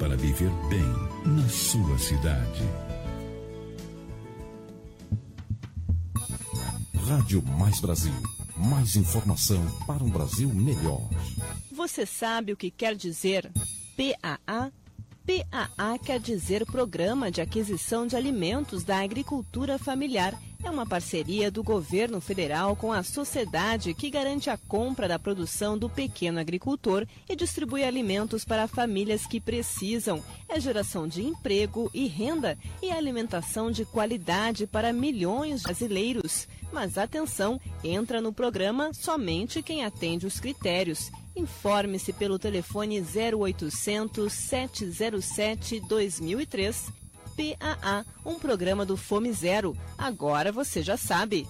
para viver bem na sua cidade. Rádio Mais Brasil. Mais informação para um Brasil melhor. Você sabe o que quer dizer PAA? PAA quer dizer Programa de Aquisição de Alimentos da Agricultura Familiar. É uma parceria do governo federal com a sociedade que garante a compra da produção do pequeno agricultor e distribui alimentos para famílias que precisam. É geração de emprego e renda e alimentação de qualidade para milhões de brasileiros. Mas atenção, entra no programa somente quem atende os critérios. Informe-se pelo telefone 0800 707 2003. PAA, um programa do Fome Zero. Agora você já sabe.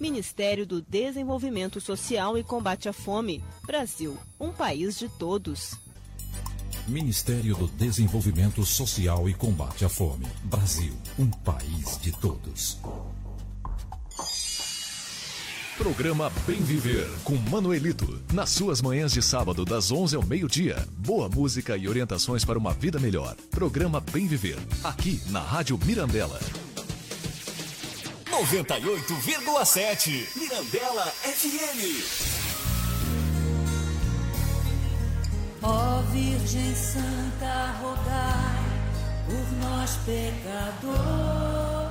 Ministério do Desenvolvimento Social e Combate à Fome. Brasil, um país de todos. Ministério do Desenvolvimento Social e Combate à Fome. Brasil, um país de todos. Programa Bem Viver com Manuelito. Nas suas manhãs de sábado, das 11 ao meio-dia. Boa música e orientações para uma vida melhor. Programa Bem Viver. Aqui na Rádio Mirandela. 98,7 Mirandela FM. Ó Virgem Santa, rogai por nós pecadores.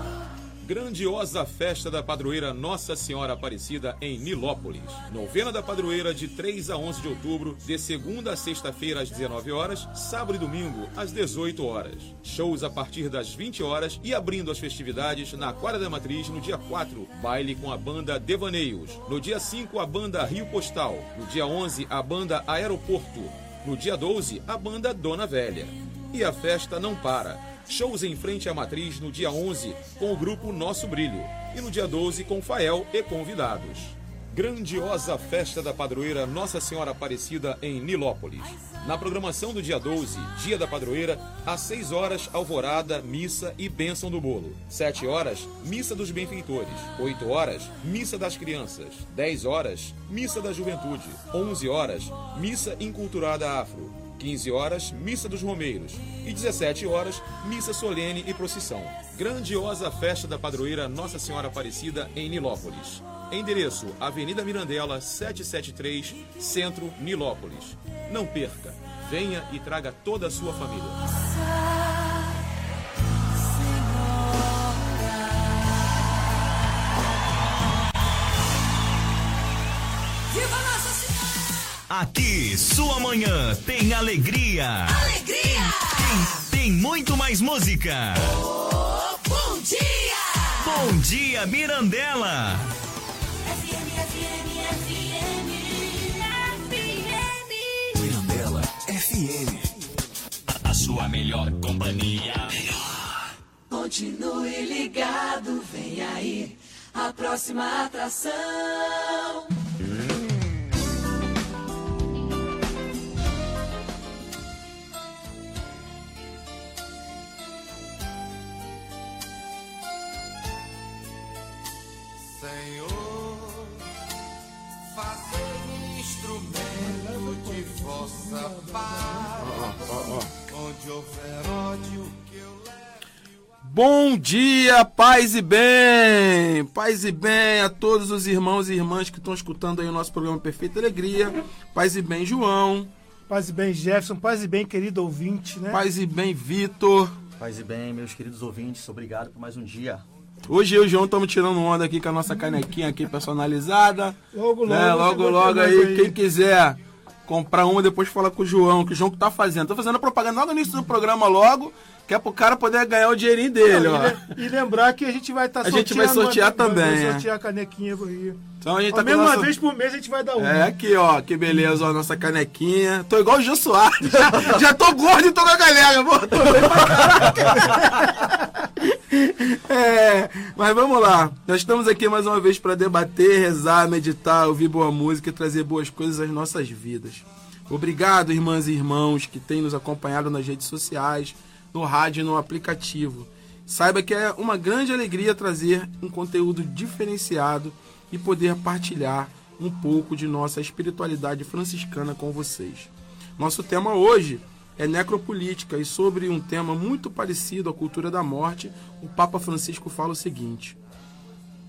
Grandiosa festa da padroeira Nossa Senhora Aparecida em Nilópolis. Novena da padroeira de 3 a 11 de outubro, de segunda a sexta-feira às 19 horas, sábado e domingo às 18 horas. Shows a partir das 20 horas e abrindo as festividades na Quadra da Matriz no dia 4, baile com a banda Devaneios. No dia 5, a banda Rio Postal. No dia 11, a banda Aeroporto. No dia 12, a banda Dona Velha. E a festa não para. Shows em frente à matriz no dia 11 com o grupo Nosso Brilho e no dia 12 com Fael e convidados. Grandiosa festa da padroeira Nossa Senhora Aparecida em Nilópolis. Na programação do dia 12, dia da padroeira, às 6 horas, alvorada, missa e bênção do bolo. 7 horas, missa dos benfeitores. 8 horas, missa das crianças. 10 horas, missa da juventude. 11 horas, missa inculturada afro. 15 horas, Missa dos Romeiros. E 17 horas, Missa Solene e Procissão. Grandiosa festa da padroeira Nossa Senhora Aparecida em Nilópolis. Endereço: Avenida Mirandela, 773, Centro, Nilópolis. Não perca, venha e traga toda a sua família. Aqui, sua manhã tem alegria. Alegria! Tem, tem muito mais música. Oh, bom dia! Bom dia, Mirandela. FM, FM, FM, FM. Mirandela FM. A, a sua melhor companhia. Continue ligado, vem aí a próxima atração. De vossa paz. Onde houver ódio, que eu. Bom dia, paz e bem! Paz e bem a todos os irmãos e irmãs que estão escutando aí o nosso programa Perfeita Alegria. Paz e bem, João. Paz e bem, Jefferson. Paz e bem, querido ouvinte, né? Paz e bem, Vitor. Paz e bem, meus queridos ouvintes, obrigado por mais um dia. Hoje eu e o João estamos tirando onda aqui com a nossa canequinha aqui personalizada. Logo, logo. né? logo, logo aí, mais quem quiser comprar uma, depois fala com o João, que o João que tá fazendo. Tô fazendo propaganda logo no início do programa logo, que é pro cara poder ganhar o dinheirinho dele, Não, ó. e, le- e lembrar que a gente vai estar A gente vai sortear também, Vai é. sortear a canequinha aí. Então a gente Ó, tá mesmo nossa- uma vez por mês a gente vai dar uma. É aqui, ó, que beleza, ó, nossa canequinha. Tô igual o Jô Soares. Já, já tô gordo e tô com a galera, pô. Tô bem pra caraca. É, mas vamos lá. Nós estamos aqui mais uma vez para debater, rezar, meditar, ouvir boa música e trazer boas coisas às nossas vidas. Obrigado, irmãs e irmãos que têm nos acompanhado nas redes sociais, no rádio e no aplicativo. Saiba que é uma grande alegria trazer um conteúdo diferenciado e poder partilhar um pouco de nossa espiritualidade franciscana com vocês. Nosso tema hoje é necropolítica e sobre um tema muito parecido à cultura da morte, o Papa Francisco fala o seguinte: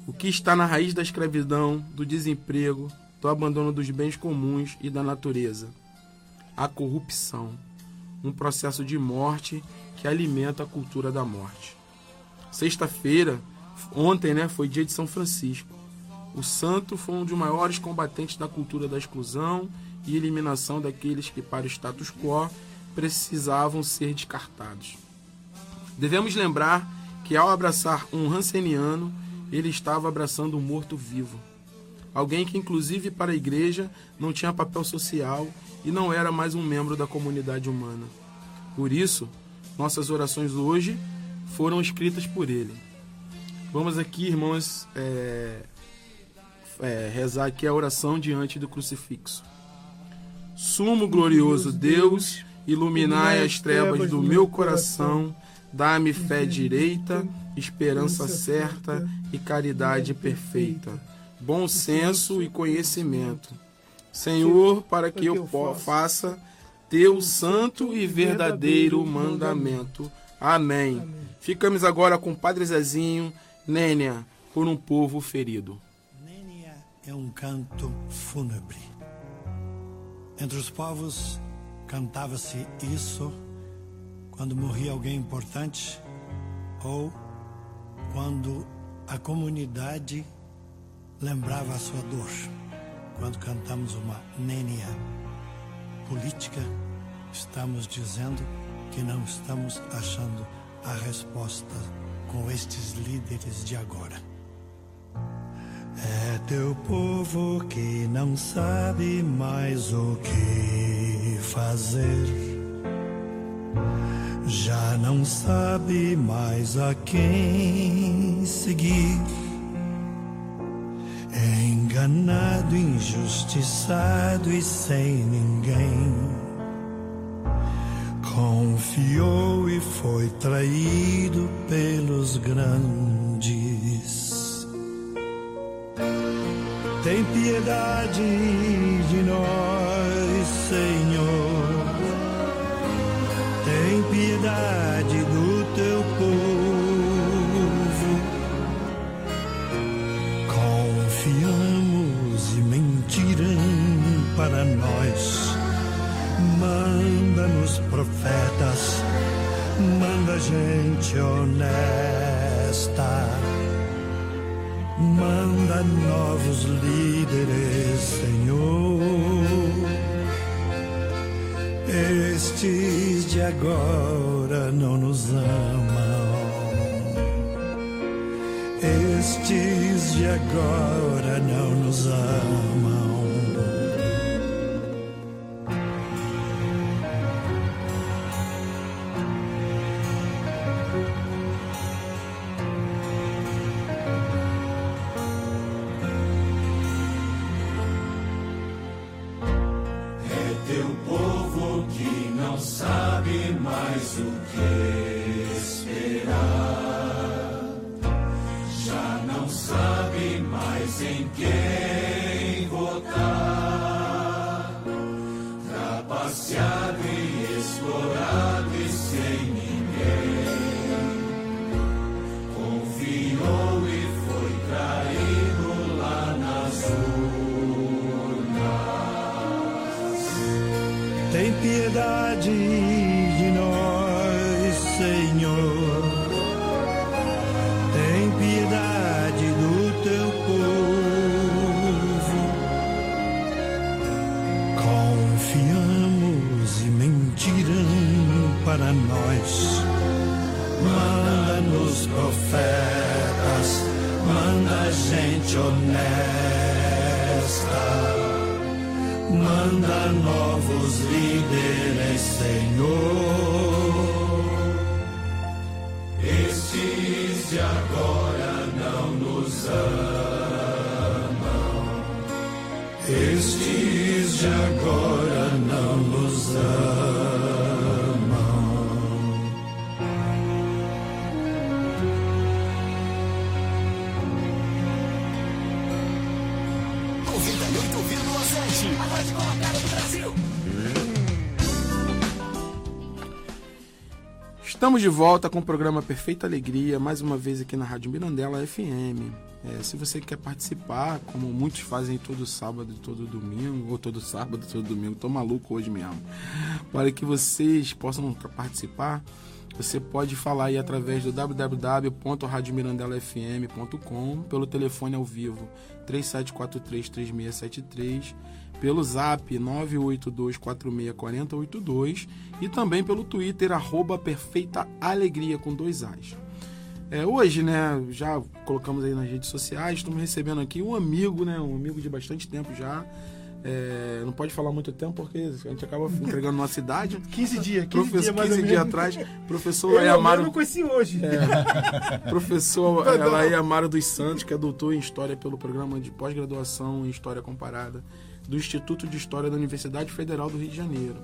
O que está na raiz da escravidão, do desemprego, do abandono dos bens comuns e da natureza? A corrupção, um processo de morte que alimenta a cultura da morte. Sexta-feira, ontem, né, foi dia de São Francisco. O santo foi um dos maiores combatentes da cultura da exclusão e eliminação daqueles que, para o status quo, precisavam ser descartados. Devemos lembrar que, ao abraçar um Hanseniano, ele estava abraçando um morto-vivo. Alguém que, inclusive para a igreja, não tinha papel social e não era mais um membro da comunidade humana. Por isso, nossas orações hoje foram escritas por ele. Vamos aqui, irmãos, é, é, rezar aqui a oração diante do crucifixo. Sumo glorioso Deus, iluminai as trevas do meu coração, dá-me fé direita, esperança certa e caridade perfeita, bom senso e conhecimento. Senhor, para que eu faça teu santo e verdadeiro mandamento. Amém. Ficamos agora com o Padre Zezinho, Nênia, por um povo ferido. Nênia é um canto fúnebre. Entre os povos cantava-se isso quando morria alguém importante ou quando a comunidade lembrava a sua dor. Quando cantamos uma nênia política, estamos dizendo que não estamos achando a resposta com estes líderes de agora. É teu povo que não sabe mais o que fazer. Já não sabe mais a quem seguir. Enganado, injustiçado e sem ninguém. Confiou e foi traído pelos grandes. Tem piedade de nós, Senhor. Piedade do teu povo. Confiamos e mentiram para nós. Manda-nos profetas, manda gente honesta. Manda novos líderes, Senhor. Estes de agora não nos amam. Estes de agora não nos amam. Tem piedade de nós, Senhor. Tem piedade do teu povo. Confiamos e mentiram para nós. Manda-nos profetas, manda gente honesta. Manda novos líderes, Senhor. Estes de agora não nos amam. Estes de agora Estamos de volta com o programa Perfeita Alegria, mais uma vez aqui na Rádio Mirandela FM. É, se você quer participar, como muitos fazem todo sábado e todo domingo, ou todo sábado e todo domingo, tô maluco hoje mesmo. Para que vocês possam participar, você pode falar aí através do www.radiomirandelafm.com, pelo telefone ao vivo 37433673 pelo zap 982464082 e também pelo Twitter, arroba Perfeita Alegria com dois As. É, hoje, né, já colocamos aí nas redes sociais, estamos recebendo aqui um amigo, né, um amigo de bastante tempo já. É, não pode falar muito tempo porque a gente acaba entregando nossa idade. 15 dias, 15 professor, dias mais 15 ou dias atrás, professor Eu, Laí eu não conheci hoje. É, professor Não, não. Laí Amaro dos Santos, que é doutor em História pelo programa de pós-graduação em História Comparada do Instituto de História da Universidade Federal do Rio de Janeiro.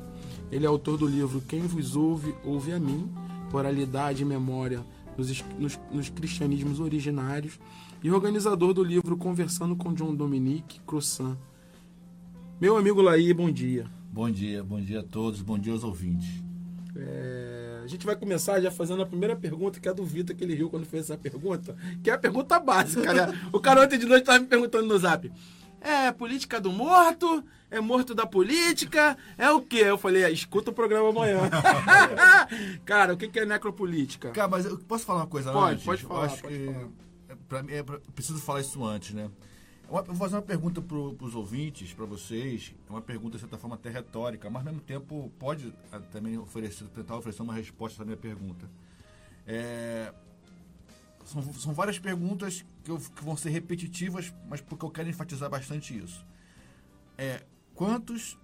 Ele é autor do livro Quem Vos Ouve, Ouve a Mim, Oralidade e Memória nos, nos- nos Cristianismos Originários e organizador do livro Conversando com John Dominique Crossan. Meu amigo Laí, bom dia. Bom dia, bom dia a todos, bom dia aos ouvintes. É, a gente vai começar já fazendo a primeira pergunta, que é do Vitor, que ele riu quando fez essa pergunta, que é a pergunta básica, né? O cara ontem de noite estava me perguntando no zap. É política do morto? É morto da política? É o quê? Eu falei, é, escuta o programa amanhã. cara, o que é necropolítica? Cara, mas eu posso falar uma coisa Pode, antes? pode Eu falar, acho pode que falar. é, pra mim, é eu preciso falar isso antes, né? Uma- Eu vou fazer uma pergunta para os ouvintes, para vocês. É uma pergunta, de certa forma, até retórica, mas ao mesmo tempo pode ah, também oferecer, tentar oferecer uma resposta à minha pergunta. É, são, são várias perguntas que, eu- que vão ser repetitivas, mas porque eu quero enfatizar bastante isso. É, quantos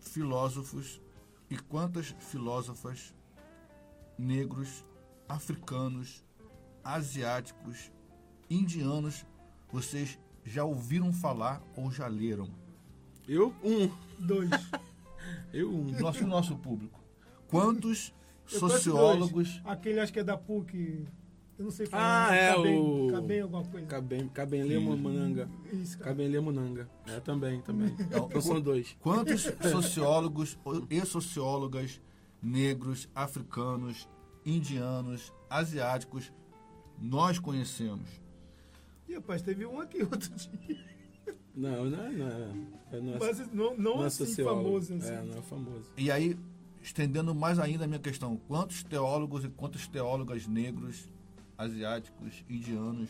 filósofos e quantas filósofas negros, africanos, asiáticos, indianos vocês já ouviram falar ou já leram? Eu, um. Dois. Eu, um. Nosso, nosso público. Quantos sociólogos. Aquele acho que é da PUC. Eu não sei falar. Ah, é Cabem- o... Cabem alguma coisa. Cabem, Cabem Munanga. Isso, cara. Cabem Munanga. É, também, também. Então, Então são dois. Quantos sociólogos e sociólogas negros, africanos, indianos, asiáticos nós conhecemos? Ih, rapaz, teve um aqui outro dia. Não, não, é- não, é- não é, Mas não, não é assim sociólogo. famoso. Assim. É, não é famoso. E aí, estendendo mais ainda a minha questão, quantos teólogos e quantas teólogas negros, asiáticos, indianos,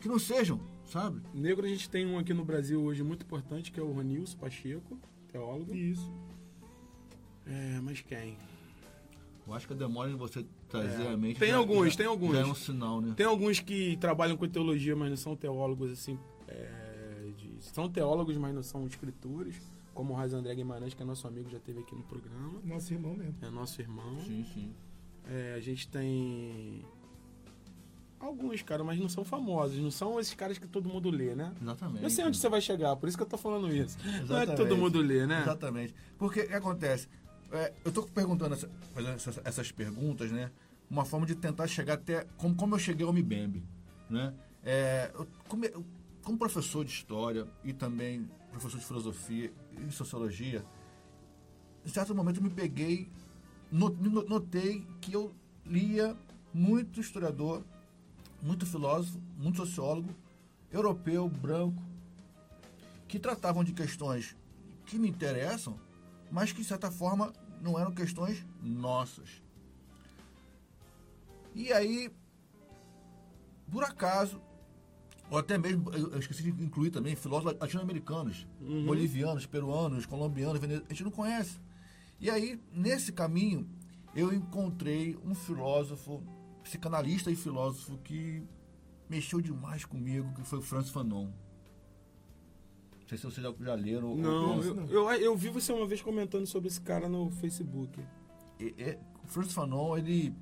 que não sejam, sabe? Negro a gente tem um aqui no Brasil hoje muito importante, que é o Ronilson Pacheco, teólogo. Isso. É, mas quem? Eu acho que a demora em você trazer É, a mente. tem já- alguns, já- tem alguns. Já é um sinal, né? Tem alguns que trabalham com teologia, mas não são teólogos assim. é, de- são teólogos, mas não são escritores. Como o Raiz André Guimarães, que é nosso amigo, já esteve aqui no programa. Nosso irmão mesmo. É nosso irmão. Sim, sim. É, a gente tem alguns, cara, mas não são famosos. Não são esses caras que todo mundo lê, né? Exatamente. Não sei onde você vai chegar, por isso que eu tô falando isso. Não é que Exatamente. todo mundo lê, né? Exatamente. Porque o que acontece? É, eu estou perguntando, essa- fazendo essas, essas perguntas, né? Uma forma de tentar chegar até como, como eu cheguei ao MIBEMB, né? É, eu, como, eu- como professor de história e também professor de filosofia e sociologia, em certo momento eu me peguei, no- no- notei que eu lia muito historiador, muito filósofo, muito sociólogo, europeu, branco, que tratavam de questões que me interessam, mas que de certa forma não eram questões nossas. E aí, por acaso, ou até mesmo, eu esqueci de incluir também filósofos latino-americanos, Uhum. bolivianos, peruanos, colombianos, vene- a gente não conhece. E aí, nesse caminho, eu encontrei um filósofo, psicanalista e filósofo que mexeu demais comigo, que foi o Francis Fanon. Não sei se vocês já, já leram. Não, ou- eu, eu, eu vi você uma vez comentando sobre esse cara no Facebook. E- e- o Francis Fanon, ele,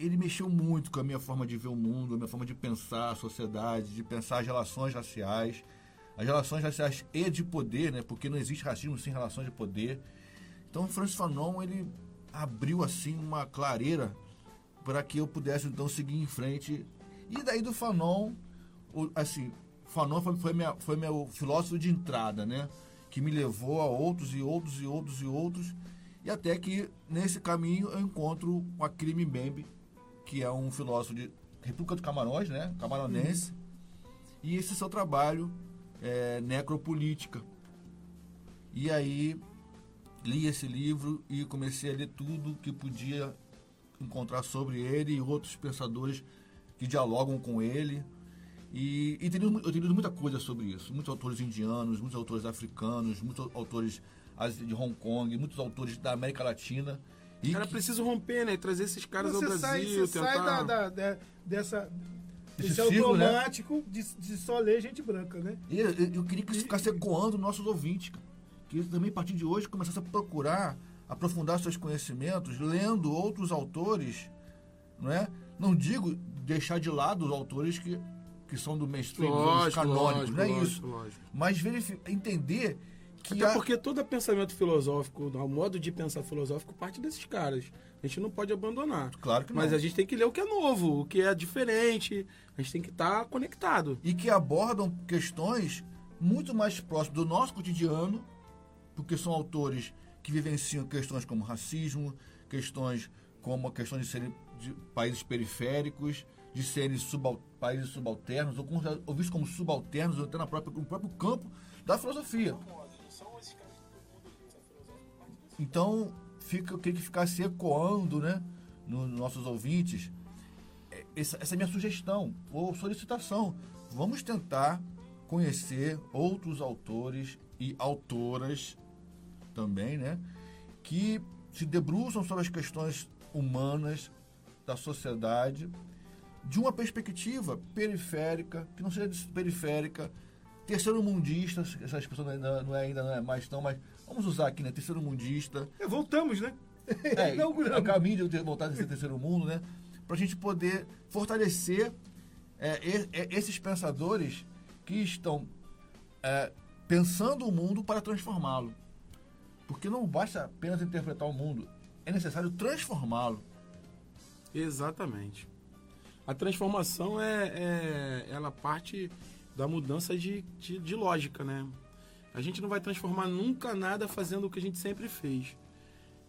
ele mexeu muito com a minha forma de ver o mundo, a minha forma de pensar a sociedade, de pensar as relações raciais, as relações raciais e de poder, né? Porque não existe racismo sem relações de poder. Então, o Francis Fanon, ele abriu, assim, uma clareira para que eu pudesse, então, seguir em frente. E daí do Fanon, assim, Fanon foi, foi, minha, foi meu filósofo de entrada, né? Que me levou a outros e outros e outros e outros. E até que, nesse caminho, eu encontro o Akili Mbembe, que é um filósofo de República dos Camarões, né? Camaronense. Uhum. E esse seu trabalho é Necropolítica. E aí li esse livro e comecei a ler tudo que podia encontrar sobre ele e outros pensadores que dialogam com ele. E, e tenho, eu tenho lido muita coisa sobre isso. Muitos autores indianos, muitos autores africanos, muitos autores de Hong Kong, muitos autores da América Latina. E Era que... preciso romper, né? Trazer esses caras você ao sai, Brasil. Você tentar... sai da, da, da, dessa, desse automático né? de, de, só ler gente branca, né? E eu, eu queria que isso ficasse ecoando nossos ouvintes. Que também, a partir de hoje, começasse a procurar aprofundar seus conhecimentos, lendo outros autores, não é? Não digo deixar de lado os autores que, que são do mainstream, lógico, canônicos, lógico, não é lógico, isso. Lógico. Mas entender que Até porque todo pensamento filosófico, o modo de pensar filosófico parte desses caras. A gente não pode abandonar. Claro que não. Mas a gente tem que ler o que é novo, o que é diferente. A gente tem que estar tá conectado. E que abordam questões muito mais próximas do nosso cotidiano, porque são autores que vivenciam questões como racismo, questões como a questão de serem de países periféricos, de serem subal, países subalternos, ou, ou vistos como subalternos, ou até na própria, no próprio campo da filosofia. Então, fica, eu queria que ficasse ecoando né, nos nossos ouvintes é, essa, essa é minha sugestão ou solicitação. Vamos tentar conhecer outros autores e autoras também, né? Que se debruçam sobre as questões humanas da sociedade de uma perspectiva periférica, que não seja periférica, terceiro mundista, essa expressão ainda não é, ainda não é mais tão, mas vamos usar aqui, né? Terceiro mundista. É, voltamos, né? É, é o caminho de voltar a ser terceiro mundo, né? Para a gente poder fortalecer é, esses pensadores que estão é, pensando o mundo para transformá-lo. Porque não basta apenas interpretar o mundo, é necessário transformá-lo. Exatamente. A transformação é, é ela parte da mudança de, de, de, lógica, né? A gente não vai transformar nunca nada fazendo o que a gente sempre fez.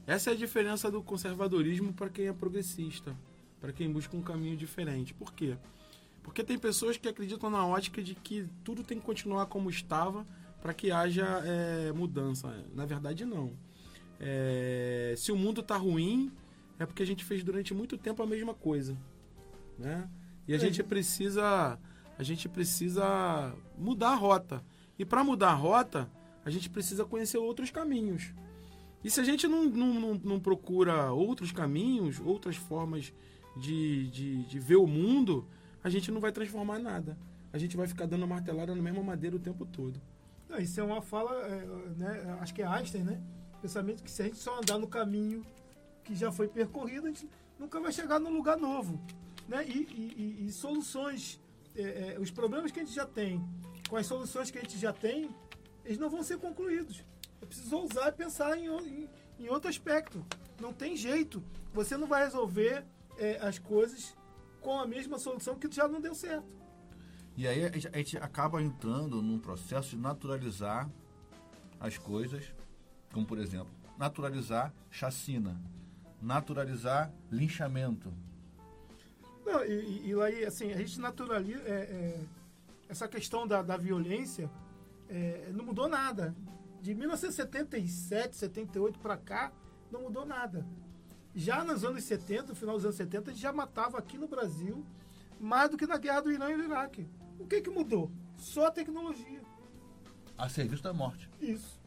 Essa é a diferença do conservadorismo para quem é progressista, para quem busca um caminho diferente. Por quê? Porque tem pessoas que acreditam na ótica de que tudo tem que continuar como estava para que haja é, mudança. Na verdade, não. É, se o mundo está ruim, é porque a gente fez durante muito tempo a mesma coisa, né? E a é. gente precisa a gente precisa mudar a rota. E para mudar a rota, a gente precisa conhecer outros caminhos. E se a gente não, não, não, não procura outros caminhos, outras formas de, de, de, ver o mundo, a gente não vai transformar nada. A gente vai ficar dando martelada na mesma madeira o tempo todo. Não, isso é uma fala, é, né, acho que é Einstein, né? Pensamento que se a gente só andar no caminho que já foi percorrido, a gente nunca vai chegar num lugar novo. Né? E, e, e, soluções é, é, os problemas que a gente já tem, com as soluções que a gente já tem, eles não vão ser concluídos. É preciso ousar e pensar em, em, em outro aspecto. Não tem jeito. Você não vai resolver é, as coisas com a mesma solução que já não deu certo. E aí a gente acaba entrando num processo de naturalizar as coisas, como por exemplo, naturalizar chacina, naturalizar linchamento, não, e, e, aí, assim, a gente naturaliza. É, é, essa questão da, da violência é, não mudou nada. De 1977, 78 para cá, não mudou nada. Já nos anos 70, no final dos anos 70, a gente já matava aqui no Brasil mais do que na guerra do Irã e do Iraque. O que, que mudou? Só a tecnologia. A serviço da morte. Isso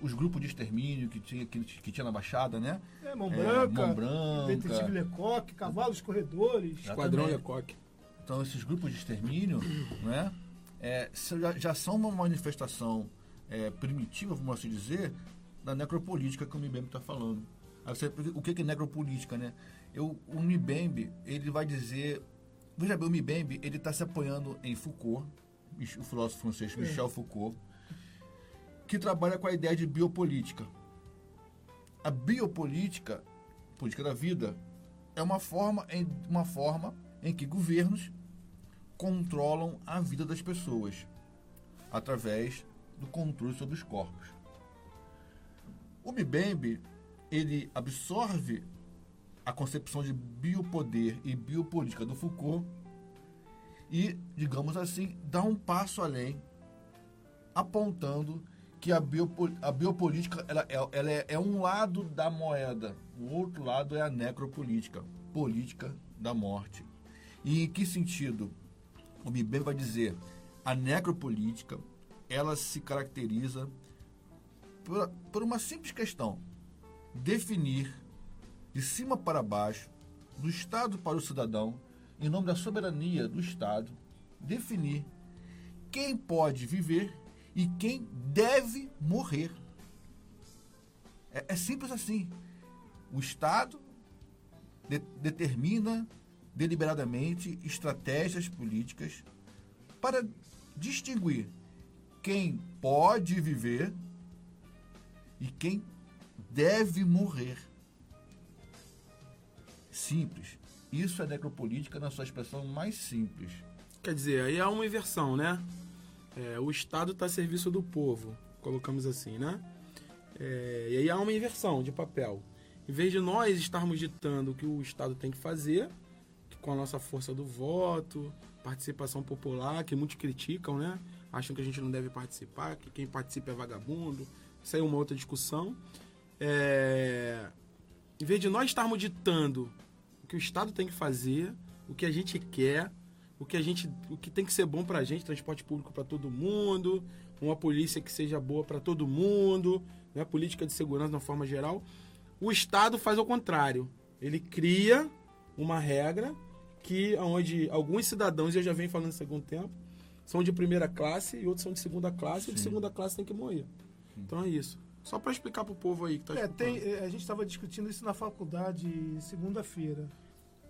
os grupos de extermínio que tinha, que, que tinha na Baixada, né? É, Mão Branca, é, Mão Branca Detetive Lecoque, Cavalos Corredores. Esquadrão Lecoque. Então, esses grupos de extermínio, né? É, já, já são uma manifestação é, primitiva, vamos assim dizer, da necropolítica que o Mbembe está falando. Você, o que é necropolítica, né? Eu, o Mbembe, ele vai dizer... Veja bem, o Mbembe, ele está se apoiando em Foucault, o filósofo francês Michel é. Foucault, que trabalha com a ideia de biopolítica. A biopolítica, política da vida, é uma forma em, uma forma em que governos controlam a vida das pessoas através do controle sobre os corpos. O Mbembe ele absorve a concepção de biopoder e biopolítica do Foucault e, digamos assim, dá um passo além, apontando que a, biopo, a biopolítica ela, é, ela é, é, um lado da moeda, o outro lado é a necropolítica, política da morte. E em que sentido? O Mibem vai dizer, a necropolítica, ela se caracteriza por, por uma simples questão, definir de cima para baixo, do Estado para o cidadão, em nome da soberania do Estado, definir quem pode viver e quem deve morrer. É, é simples assim. O Estado de, determina deliberadamente estratégias políticas para distinguir quem pode viver e quem deve morrer. Simples. Isso é necropolítica na sua expressão mais simples. Quer dizer, aí há uma inversão, né? É, o Estado está a serviço do povo, colocamos assim, né? É, e aí há uma inversão de papel. Em vez de nós estarmos ditando o que o Estado tem que fazer, com a nossa força do voto, participação popular, que muitos criticam, né? Acham que a gente não deve participar, que quem participa é vagabundo. Isso aí é uma outra discussão. É... Em vez de nós estarmos ditando o que o Estado tem que fazer, o que a gente quer, o que a gente, o que tem que ser bom para a gente, transporte público para todo mundo, uma polícia que seja boa para todo mundo, né? política de segurança de uma forma geral. O Estado faz ao contrário. Ele cria uma regra que onde alguns cidadãos, eu já venho falando no segundo tempo, são de primeira classe e outros são de segunda classe, Sim. e de segunda classe tem que morrer. Então é isso. Só para explicar para o povo aí que está é, tem, A gente estava discutindo isso na faculdade segunda-feira,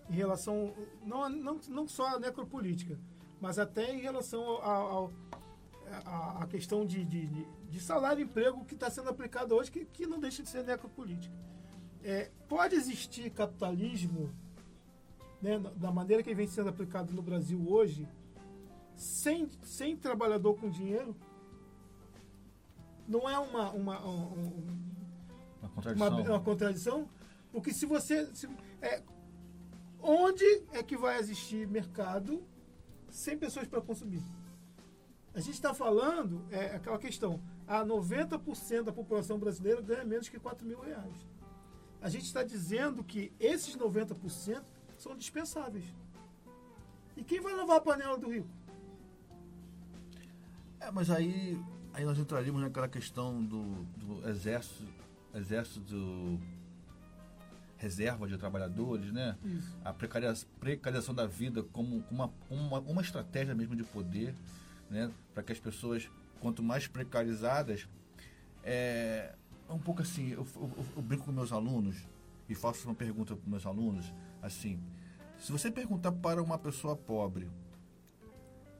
em relação, não, não, não só à necropolítica, mas até em relação a, questão de, de, de, salário e emprego que está sendo aplicado hoje, que, que não deixa de ser necropolítica. É, pode existir capitalismo né, da maneira que vem sendo aplicado no Brasil hoje, sem, sem trabalhador com dinheiro? Não é uma uma, uma, uma, contradição. uma, uma contradição, porque se você se, é, onde é que vai existir mercado sem pessoas para consumir? A gente está falando, é aquela questão, a 90% da população brasileira ganha menos que 4 mil reais. A gente está dizendo que esses 90% são dispensáveis. E quem vai lavar a panela do rico? É, mas aí Aí nós entraríamos naquela questão do, do exército, exército reserva de trabalhadores, né? Isso. A precarização da vida como uma, uma, uma estratégia mesmo de poder, né? Para que as pessoas, quanto mais precarizadas, é, é um pouco assim, eu, eu, eu brinco com meus alunos e faço uma pergunta para meus alunos, assim, se você perguntar para uma pessoa pobre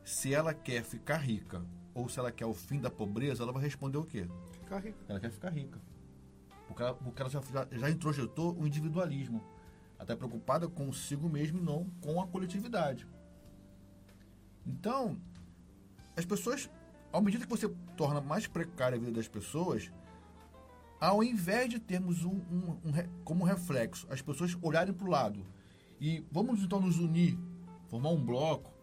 se ela quer ficar rica ou se ela quer o fim da pobreza, ela vai responder o quê? Ficar rica. Ela quer ficar rica. Porque ela, porque ela já, já introjetou o individualismo. Até preocupada consigo mesmo e não com a coletividade. Então, as pessoas, ao medida que você torna mais precária a vida das pessoas, ao invés de termos um, um, um como reflexo as pessoas olharem para o lado e vamos então nos unir, formar um bloco,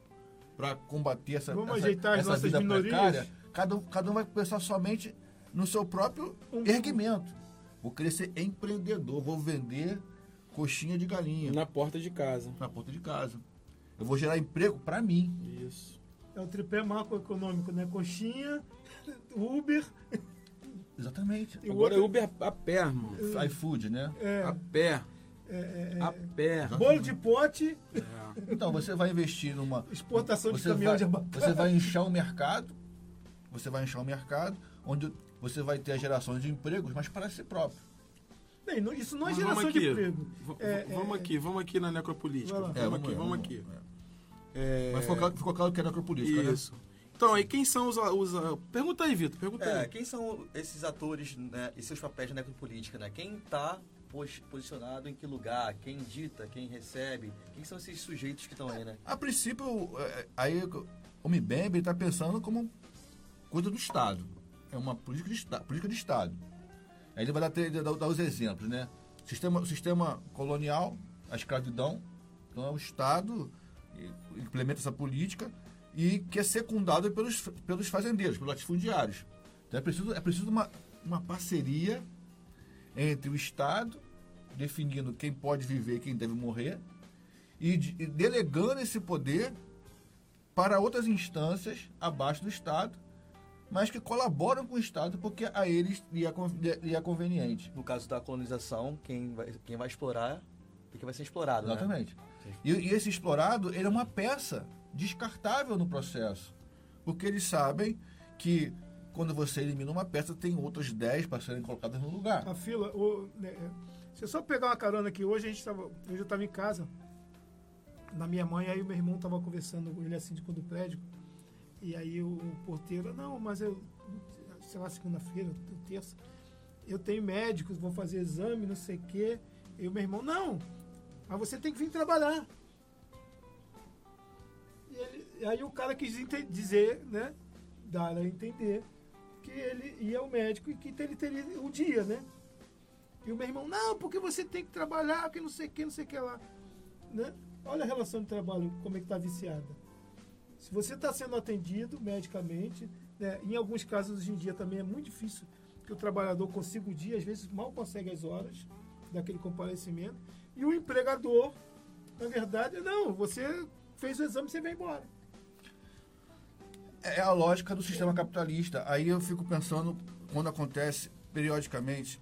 para combater essa, Vamos essa, ajeitar essa vida minorias. precária, cada, cada um vai pensar somente no seu próprio um, erguimento. Vou querer ser empreendedor, vou vender coxinha de galinha. Na porta de casa. Na porta de casa. Eu vou gerar emprego para mim. Isso. É o tripé macroeconômico, né? Coxinha, Uber. Exatamente. E Agora outro... é Uber a pé, irmão. iFood, né? É. A pé. É, é, é, a pé. Bolo de pote. É. Então, você vai investir numa. Exportação de caminhão vai, de abacate. Você vai inchar o mercado. Você vai inchar o mercado, onde você vai ter a geração de empregos, mas para si próprio. Bem, não, isso não é mas geração de emprego. É, vamos aqui, vamos aqui na necropolítica. Vamos, vamos aqui, vamos, aqui. Mas ficou claro, ficou claro que é necropolítica, né? Isso. Né? Então, aí quem são os. os pergunta aí, Vitor. Pergunta é, aí. Quem são esses atores né, e seus papéis na necropolítica, né? Quem está posicionado em que lugar, quem dita, quem recebe, quem são esses sujeitos que estão aí, né? A princípio, é, aí o MIBEM está pensando como coisa do Estado. É uma política de, política de Estado. Aí ele vai dar, dar, dar os exemplos, né? Sistema, sistema colonial, a escravidão. Então, é o Estado implementa essa política e que é secundado pelos, pelos fazendeiros, pelos latifundiários. Então, é preciso, é preciso uma, uma parceria entre o Estado, definindo quem pode viver e quem deve morrer, e, de, e delegando esse poder para outras instâncias abaixo do Estado, mas que colaboram com o Estado porque a eles lhe é, é conveniente. No caso da colonização, quem vai, quem vai explorar e quem vai ser explorado. Né? Exatamente. Né? E, e, esse explorado ele é uma peça descartável no processo, porque eles sabem que quando você elimina uma peça, tem outras 10 para serem colocadas no lugar. A fila, o, né, se eu só pegar uma carona aqui, hoje a gente estava, hoje eu estava em casa, na minha mãe, aí o meu irmão estava conversando ele assim, de do prédio, e aí o, o porteiro, não, mas eu, sei lá, segunda-feira, terça, eu tenho médicos, vou fazer exame, não sei o quê. E o meu irmão, não, mas você tem que vir trabalhar. E, ele, e aí o cara quis dizer, né, dar a entender que ele ia ao médico e que ele teria o dia, né? E o meu irmão, não, porque você tem que trabalhar, que não sei o que, não sei o que lá. Né? Olha a relação de trabalho, como é que está viciada. Se você está sendo atendido medicamente, né, em alguns casos hoje em dia também é muito difícil que o trabalhador consiga o dia, às vezes mal consegue as horas daquele comparecimento, e o empregador, na verdade, não, você fez o exame, você vai embora. É a lógica do sistema capitalista. Aí eu fico pensando, quando acontece periodicamente,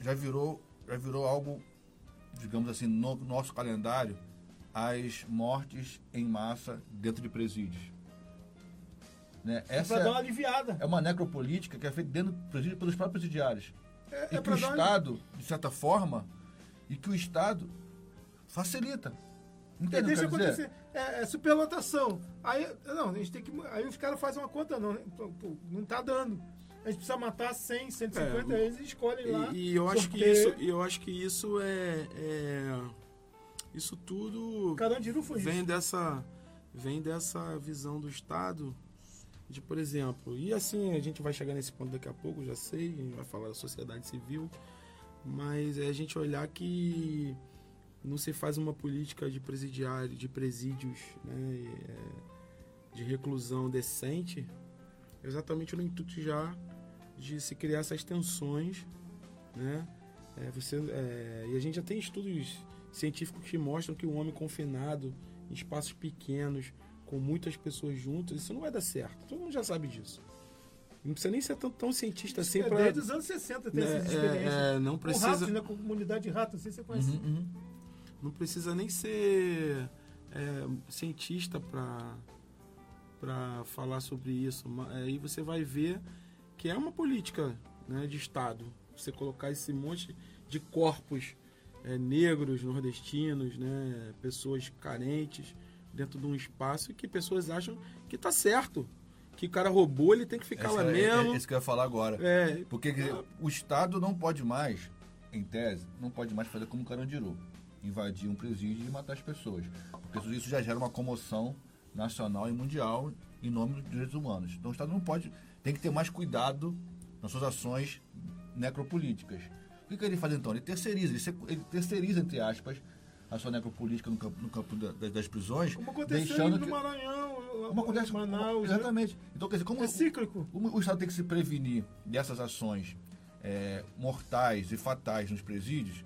já virou, já virou algo, digamos assim, no nosso calendário, as mortes em massa dentro de presídios. Né? Essa é, dar uma aliviada. É uma necropolítica que é feita dentro do presídio pelos próprios presidiários. É, e é que o Estado, de certa forma, e que o Estado facilita. Entende? Deixa acontecer. É, é, superlotação. Aí, não, a gente tem que. Aí os caras fazem uma conta, não. Né? Não está dando. A gente precisa matar 100, 150 é, eles escolhem e, lá. E eu acho que isso, eu acho que isso é, é isso tudo Carandiru foi vem isso. dessa vem dessa visão do Estado de, por exemplo, e assim a gente vai chegar nesse ponto daqui a pouco, já sei, a gente vai falar da sociedade civil, mas é a gente olhar que não se faz uma política de presidiário, de presídios, né, é, de reclusão decente, exatamente no intuito já de se criar essas tensões, né? É, você, é, e a gente já tem estudos científicos que mostram que o homem confinado em espaços pequenos, com muitas pessoas juntas, isso não vai dar certo. Todo mundo já sabe disso. Não precisa nem ser tão, tão cientista assim é, para. Desde os anos 60 tem né, essas experiências. É, é, não precisa. Com ratos, né? Com comunidade de ratos, não sei se você conhece. Uhum, uhum. Não precisa nem ser é, cientista para falar sobre isso. Aí você vai ver que é uma política né, de Estado. Você colocar esse monte de corpos é, negros, nordestinos, né, pessoas carentes dentro de um espaço que pessoas acham que está certo. Que o cara roubou, ele tem que ficar lá é, mesmo. É, é isso que eu ia falar agora. É, Porque dizer, o Estado não pode mais, em tese, não pode mais fazer como o Carandiru. Invadir um presídio e matar as pessoas. Porque isso já gera uma comoção nacional e mundial em nome dos direitos humanos. Então o Estado não pode, tem que ter mais cuidado nas suas ações necropolíticas. O que, que ele faz então? Ele terceiriza, ele, ele terceiriza, entre aspas, a sua necropolítica no campo, no campo da, das prisões. Como aconteceu deixando no que, Maranhão, como acontece, Manaus. Né? Exatamente. Então, quer dizer, como é cíclico. O, o, Estado tem que se prevenir dessas ações é, mortais e fatais nos presídios,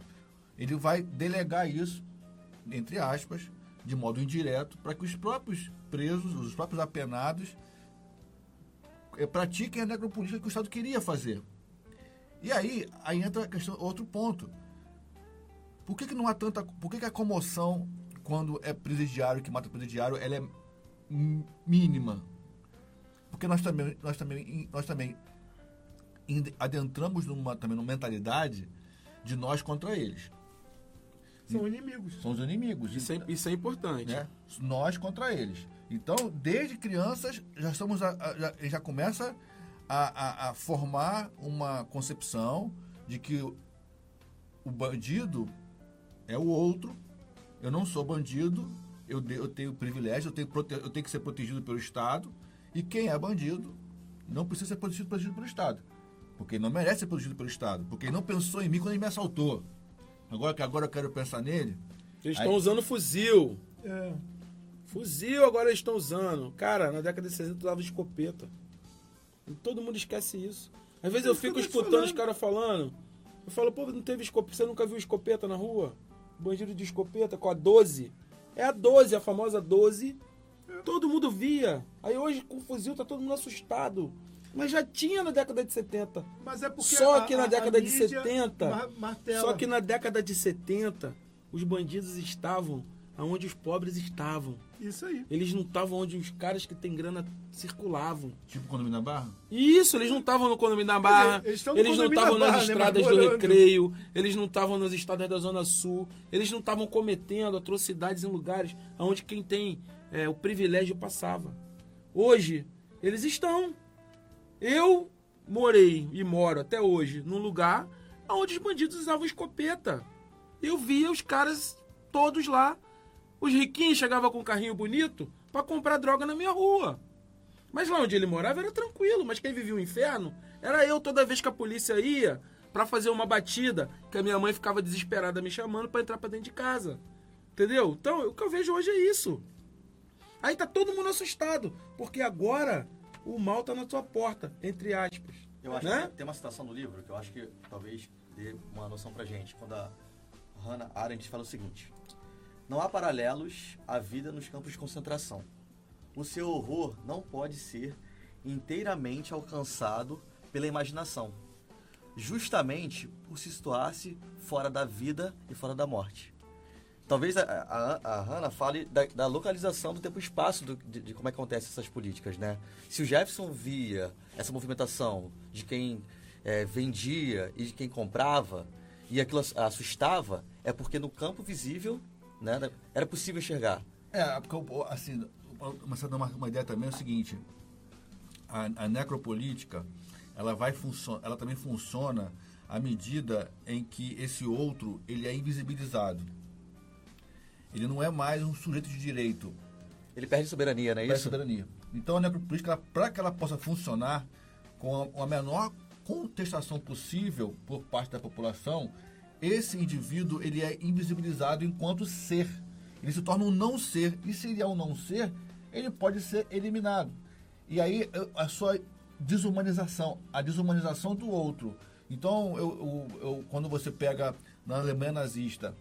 ele vai delegar isso, entre aspas, de modo indireto, para que os próprios presos, os próprios apenados, é, pratiquem a necropolítica que o Estado queria fazer. E aí, aí entra a questão, outro ponto. Por que, que não há tanta. Por que, que a comoção, quando é presidiário, que mata presidiário, ela é mínima? Porque nós também, nós também, nós também adentramos numa, também numa mentalidade de nós contra eles. São inimigos. São os inimigos. Isso é, isso é importante. Né? Nós contra eles. Então, desde crianças, já, estamos a, a, já, já começa a, a, a, formar uma concepção de que o bandido é o outro, eu não sou bandido, eu, de, eu tenho privilégio, eu tenho, prote, eu tenho que ser protegido pelo Estado, e quem é bandido não precisa ser protegido, protegido pelo Estado. Porque ele não merece ser protegido pelo Estado. Porque ele não pensou em mim quando ele me assaltou. Agora que agora eu quero pensar nele. Eles estão usando fuzil. É. Fuzil agora eles estão usando. Cara, na década de 60 usava escopeta. E todo mundo esquece isso. Às vezes eu fico escutando os caras falando. Eu falo, pô, não teve escopeta. Você nunca viu escopeta na rua? Bandido de escopeta com a 12. É a 12, a famosa 12. Todo mundo via. Aí hoje com fuzil tá todo mundo assustado. Mas já tinha na década de 70. Mas é porque Só a, que na a, década a de mídia 70. martela. Só que na década de 70, os bandidos estavam aonde os pobres estavam. Isso aí. Eles não estavam onde os caras que têm grana circulavam. Tipo condomínio da Barra? Isso, eles não estavam no condomínio da Barra, Dizer, eles eles não estavam nas Barra, né, estradas mas do recreio, eles não estavam nas estradas da Zona Sul, eles não estavam cometendo atrocidades em lugares onde quem tem é, o privilégio passava. Hoje, eles estão. Eu morei e moro até hoje num lugar onde os bandidos usavam escopeta. Eu via os caras todos lá. Os riquinhos chegavam com um carrinho bonito para comprar droga na minha rua. Mas lá onde ele morava era tranquilo, mas quem vivia o inferno era eu toda vez que a polícia ia para fazer uma batida, que a minha mãe ficava desesperada me chamando para entrar para dentro de casa. Entendeu? Então, o que eu vejo hoje é isso. Aí tá todo mundo assustado, porque agora o mal tá na tua porta, entre aspas. Eu acho né? que tem uma citação no livro que eu acho que talvez dê uma noção pra gente. Quando a Hannah Arendt fala o seguinte: Não há paralelos à vida nos campos de concentração. O seu horror não pode ser inteiramente alcançado pela imaginação, justamente por se situar-se fora da vida e fora da morte. Talvez a, a, a fale da, da localização do tempo e espaço do- de, de como é acontecem essas políticas, né? Se o Jefferson via essa movimentação de quem eh, vendia e de quem comprava e aquilo ass- assustava, é porque no campo visível né, era possível enxergar. É, porque, eu- assim, uma, uma, uma ideia também é o seguinte: a, a necropolítica, ela vai ela também funciona à medida em que esse outro ele é invisibilizado. Ele não é mais um sujeito de direito. Ele perde soberania, não é Perde isso? soberania. Então a necropolítica, para que ela possa funcionar com a, a menor contestação possível por parte da população, esse indivíduo ele é invisibilizado enquanto ser. Ele se torna um não ser. E se ele é um não ser, ele pode ser eliminado. E aí a sua desumanização, a desumanização do outro. Então, eu, eu- eu- quando você pega na Alemanha nazista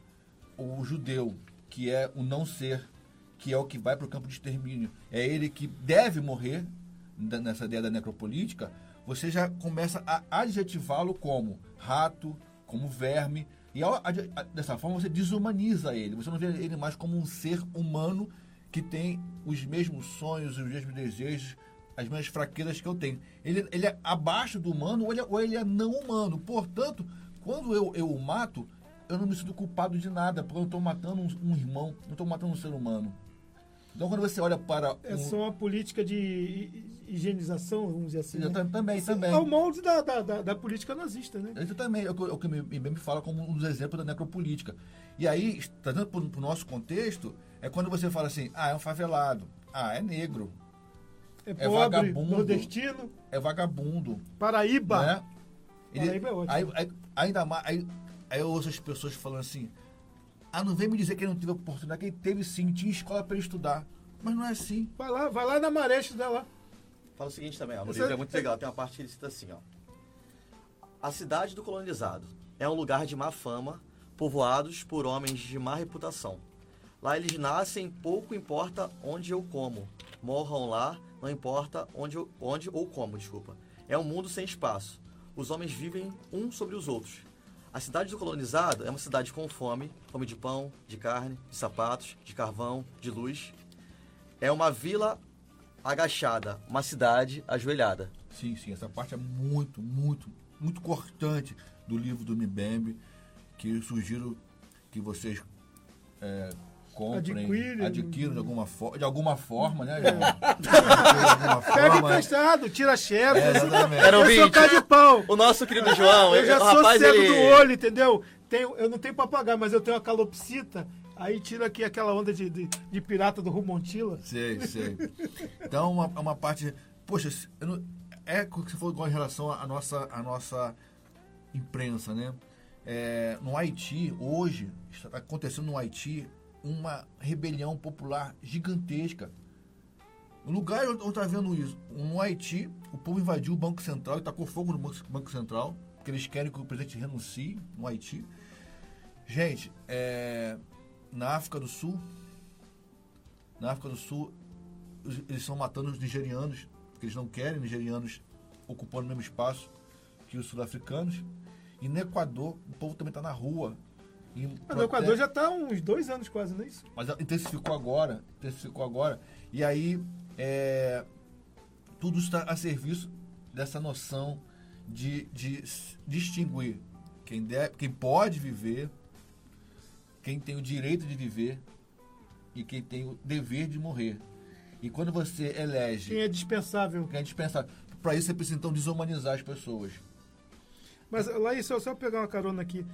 o judeu, que é o não ser, que é o que vai para o campo de extermínio, é ele que deve morrer nessa ideia da necropolítica, você já começa a adjetivá-lo como rato, como verme, e ao dessa forma você desumaniza ele, você não vê ele mais como um ser humano que tem os mesmos sonhos, os mesmos desejos, as mesmas fraquezas que eu tenho. Ele, ele é abaixo do humano ou ele, é- ou ele é não humano. Portanto, quando eu, eu o mato, eu não me sinto culpado de nada, porque eu estou matando um, um irmão, não estou matando um ser humano. Então, quando você olha para. É um- só uma política de hi- higienização, vamos dizer assim. Né? tam- também, também. É o molde da, da, da, da política nazista, né? Isso também é o que, é o que me, me, fala como um dos exemplos da necropolítica. E aí, trazendo para o nosso contexto, é quando você fala assim: ah, é um favelado, ah, é negro, É é pobre, vagabundo, nordestino, é vagabundo. Paraíba. Né? Ele- Paraíba é ótimo. aí, aí- ainda mais. Aí, aí eu ouço as pessoas falando assim: ah, não vem me dizer que ele não teve oportunidade, que ele teve sim, tinha escola para ele estudar. Mas não é assim. Vai lá, vai lá na maré estudar lá. Fala o seguinte também, ó, no Você- livro é muito legal, tem uma parte que ele cita assim, ó. A cidade do colonizado é um lugar de má fama, povoados por homens de má reputação. Lá eles nascem, pouco importa onde eu como. Morram lá, não importa onde, eu- onde ou como, desculpa. É um mundo sem espaço. Os homens vivem uns sobre os outros. A cidade do colonizado é uma cidade com fome, fome de pão, de carne, de sapatos, de carvão, de luz. É uma vila agachada, uma cidade ajoelhada. Sim, sim, essa parte é muito, muito, muito cortante do livro do Mbembe, que eu sugiro que vocês é, comprem, Adquirem. adquiram de alguma, fo de alguma forma, né? É. De alguma Pega emprestado, tira xerox. É, exatamente. Era eu ouvinte. sou cara de pau. O nosso querido João, eu já sou rapaz, cego ele- do olho, entendeu? Tenho, eu não tenho pra pagar, mas eu tenho a calopsita. Aí tira aqui aquela onda de, de, de pirata do Rumontila. Sei, sei. Então, uma, uma parte. Poxa, eu não- é o que você falou em relação à nossa, à nossa imprensa, né? É, no Haiti, hoje, está acontecendo no Haiti uma rebelião popular gigantesca. No lugar onde está vendo isso, no Haiti, o povo invadiu o Banco Central e tacou fogo no Banco Central, porque eles querem que o presidente renuncie no Haiti. Gente, é, na África do Sul, na África do Sul, eles estão matando os nigerianos, porque eles não querem nigerianos ocupando o mesmo espaço que os sul-africanos. E no Equador, o povo também está na rua. Mas no Equador já está há uns dois anos quase, não é isso? Mas intensificou agora, intensificou agora. E aí, é, tudo está a serviço dessa noção de, de distinguir quem, deve, quem pode viver, quem tem o direito de viver e quem tem o dever de morrer. E quando você elege. Quem é dispensável. Quem é dispensável. Para isso você precisa então desumanizar as pessoas. Mas, Laís, só, só pegar uma carona aqui.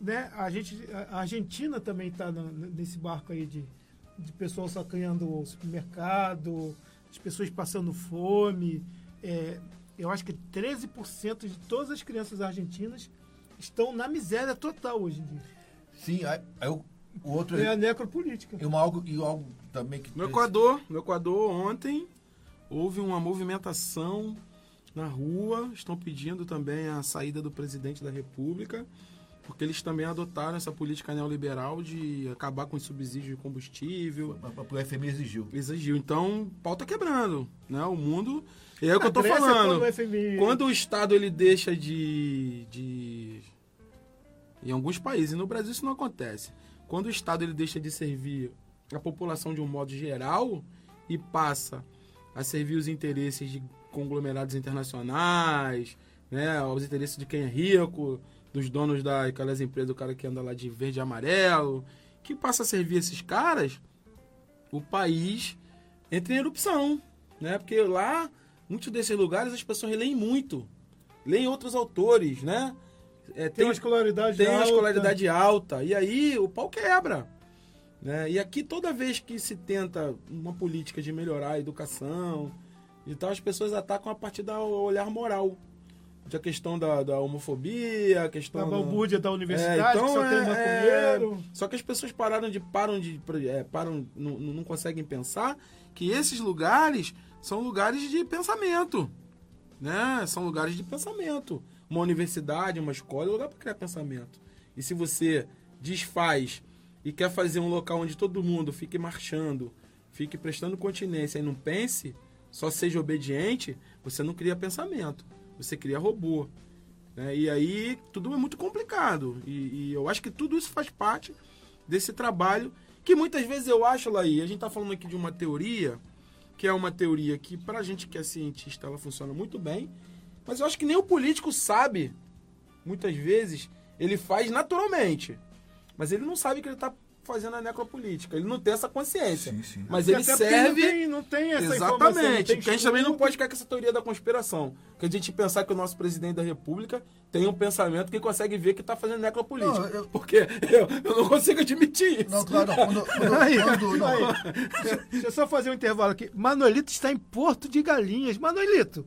Né? A, gente, a Argentina também está nesse barco aí de, de pessoal sacanhando o supermercado, as pessoas passando fome. É, eu acho que 13% de todas as crianças argentinas estão na miséria total hoje em dia. Sim, aí, aí o, o outro é a necropolítica. E, uma, algo, e algo também que. No Equador, no Equador, ontem, houve uma movimentação na rua, estão pedindo também a saída do presidente da República, porque eles também adotaram essa política neoliberal de acabar com os subsídios de combustível. O FMI exigiu. Exigiu. Então, o pau tá quebrando, né? O mundo... É o que eu tô falando. Quando o Estado ele deixa de, de... Em alguns países, no Brasil isso não acontece. Quando o Estado ele deixa de servir a população de um modo geral e passa a servir os interesses de conglomerados internacionais, né, os interesses de quem é rico, dos donos daquelas empresas, do cara que anda lá de verde e amarelo, que passa a servir esses caras, o país entra em erupção, né? Porque lá, muitos desses lugares, as pessoas leem muito, leem outros autores, né? É, tem, tem, uma escolaridade tem alta. uma escolaridade alta. E aí o pau quebra. Né? E aqui toda vez que se tenta uma política de melhorar a educação, então as pessoas atacam a partir do olhar moral. A questão da, da homofobia, a questão. Da balbúrdia da, da universidade, é, então, que só é, tem maconheiro. É, só que as pessoas pararam de. param de. É, param, não, não conseguem pensar que esses lugares são lugares de pensamento. Né? São lugares de pensamento. Uma universidade, uma escola é um lugar para criar pensamento. E se você desfaz e quer fazer um local onde todo mundo fique marchando, fique prestando continência e não pense, só seja obediente, você não cria pensamento, você cria robô. Né? E aí tudo é muito complicado. E, e, eu acho que tudo isso faz parte desse trabalho que muitas vezes eu acho, Laí, a gente está falando aqui de uma teoria, que é uma teoria que para a gente que é cientista ela funciona muito bem, mas eu acho que nem o político sabe, muitas vezes, ele faz naturalmente, mas ele não sabe que ele está fazendo a necropolítica. Ele não tem essa consciência. Sim, sim. Mas ele serve. Não tem, não tem essa Exatamente. Porque a gente também não pode ficar com essa teoria da conspiração. Que a gente pensar que o nosso presidente da República tem um pensamento que consegue ver que está fazendo necropolítica. Não, eu... Porque eu, eu, não consigo admitir isso. Não, claro, não. Quando, quando, aí, quando, não. Aí, deixa, eu só fazer um intervalo aqui. Manuelito está em Porto de Galinhas. Manuelito,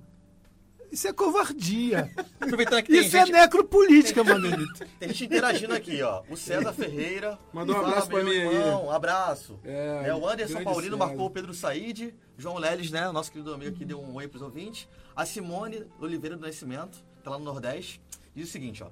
isso é covardia. Aproveitando que Isso é gente... é necropolítica, Manelito. Tem gente interagindo aqui, ó. O César Ferreira. Mandou um abraço pra mim irmão, aí. Um abraço. É, é, o Anderson Paulino César. marcou o Pedro Said. João Leles, né? Nosso querido amigo aqui deu um oi pros ouvintes. A Simone Oliveira do Nascimento, tá lá no Nordeste. Diz o seguinte, ó.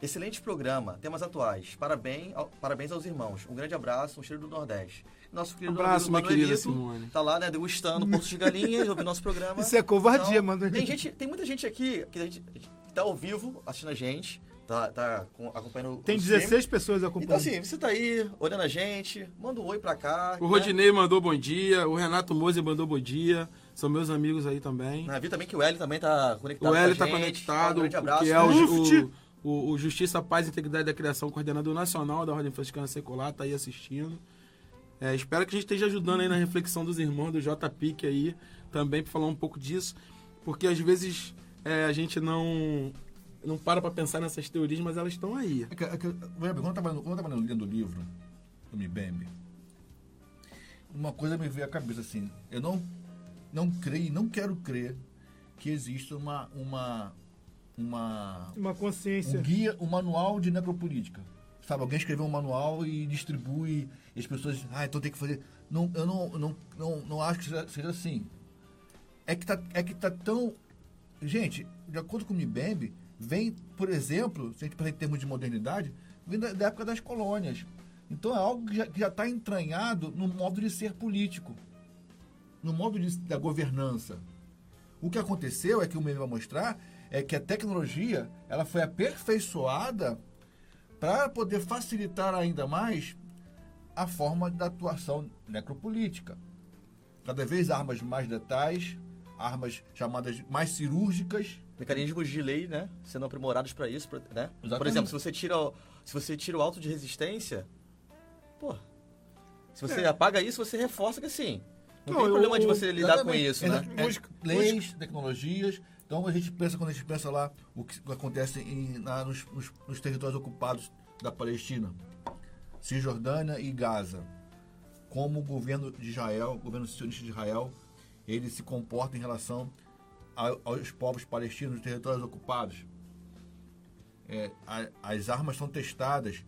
Excelente programa, temas atuais. Parabéns, parabéns aos irmãos. Um grande abraço, um cheiro do Nordeste nosso querido Abraço, amigo querida Simone. Tá lá, né, degustando pontos de galinhas, ouvindo nosso programa. Isso é covardia, então, mano. Tem, gente, tem muita gente aqui que, a gente, que tá ao vivo assistindo a gente. Tá, tá acompanhando Tem 16 pessoas acompanhando. Então, assim, você tá aí, olhando a gente, manda um oi pra cá. O né? Rodinei mandou bom dia, o Renato Mose mandou bom dia. São meus amigos aí também. Ah, vi também que o Hélio também tá conectado. O Hélio tá gente. conectado, um grande abraço. que é o, o, o, Justiça, Paz e Integridade da Criação, coordenador nacional da Ordem Franciscana Secular, tá aí assistindo. É, espero que a gente esteja ajudando aí na reflexão dos irmãos do JPIC aí também para falar um pouco disso, porque às vezes é, a gente não não para para pensar nessas teorias, mas elas estão aí. É que, é que, quando eu estava lendo o livro do Mibembe, uma coisa me veio à cabeça assim, eu não não creio, não quero crer que exista uma, uma, uma, uma consciência. Um guia, um manual de necropolítica. Sabe, alguém escreveu um manual e distribui, e as pessoas, ah, então tem que fazer. Não, eu não, não, não, não acho que seja, seja assim. É que, tá, é que tá tão. Gente, de acordo com o Mibembe, vem, por exemplo, se a gente pensar em termos de modernidade, vem da, da época das colônias. Então é algo que já está entranhado no modo de ser político, no modo de, da governança. O que aconteceu é que o Mibembe vai mostrar é que a tecnologia ela foi aperfeiçoada para poder facilitar ainda mais a forma da atuação necropolítica. Cada vez armas mais letais, armas chamadas mais cirúrgicas. Mecanismos de lei, né? Sendo aprimorados para isso, né? Exatamente. Por exemplo, se você tira, se você tira o alto de resistência, pô, se você é. apaga isso, você reforça que assim. Não, não tem eu, problema de você lidar com isso, né? É, leis, tecnologias, então a gente pensa, quando a gente pensa lá o que acontece em, na, nos, nos, nos, territórios ocupados da Palestina, Cisjordânia e Gaza, como o governo de Israel, o governo sionista de Israel, ele se comporta em relação a, aos povos palestinos nos territórios ocupados. É, a, as armas são testadas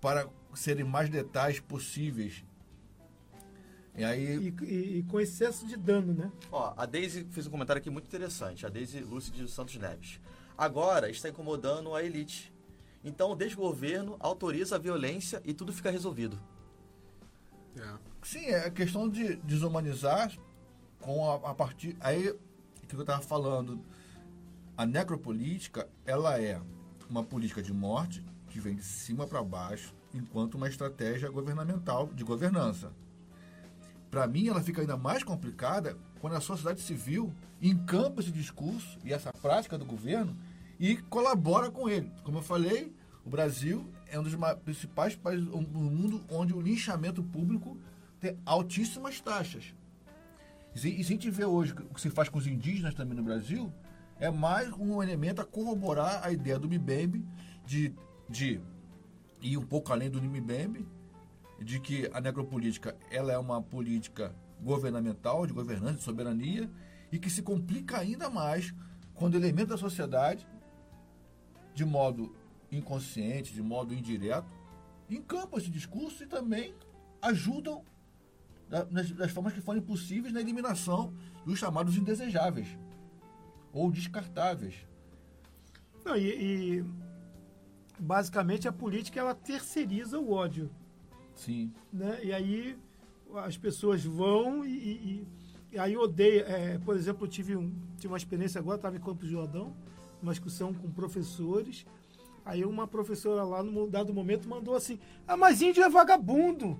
para serem mais letais possíveis e, aí... E, e, e, com excesso de dano, né? Ó, a Daisy fez um comentário aqui muito interessante, a Daisy Lúcia de Santos Neves. Agora está incomodando a elite. Então o desgoverno autoriza a violência e tudo fica resolvido. É. Sim, é a questão de desumanizar com a, a partir. Aí, o que eu estava falando, a necropolítica, ela é uma política de morte que vem de cima para baixo, enquanto uma estratégia governamental de governança. Para mim, ela fica ainda mais complicada quando a sociedade civil encampa esse discurso e essa prática do governo e colabora com ele. Como eu falei, o Brasil é um dos principais países do mundo onde o linchamento público tem altíssimas taxas. E se, a gente vê hoje o que se faz com os indígenas também no Brasil, é mais um elemento a corroborar a ideia do Mbembe de, de ir um pouco além do Mbembe de que a necropolítica ela é uma política governamental, de governança, de soberania, e que se complica ainda mais quando elementos da sociedade, de modo inconsciente, de modo indireto, encampam esse discurso e também ajudam das, das formas que forem possíveis na eliminação dos chamados indesejáveis ou descartáveis. Não, e, e basicamente a política ela terceiriza o ódio. Sim. Né? E aí as pessoas vão e, e, e aí odeia. É, por exemplo, eu tive, um, tive uma experiência agora, estava em Campos de Jordão, uma discussão com professores. Aí uma professora lá, num dado momento, mandou assim: Ah, mas índio é vagabundo.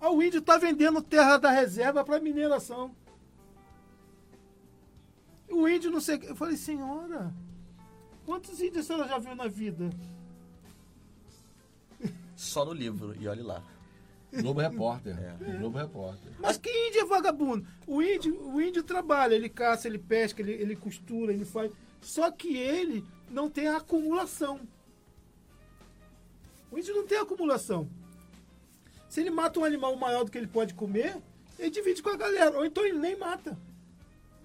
Ah, o índio está vendendo terra da reserva para mineração. O índio não sei. Eu falei, senhora, quantos índios a senhora já viu na vida? Só no livro, e olhe lá. Globo Repórter. É. Globo Repórter. Mas que índio é vagabundo? O índio, o índio trabalha, ele caça, ele pesca, ele, ele costura, ele faz. Só que ele não tem a acumulação. O índio não tem acumulação. Se ele mata um animal maior do que ele pode comer, ele divide com a galera. Ou então ele nem mata.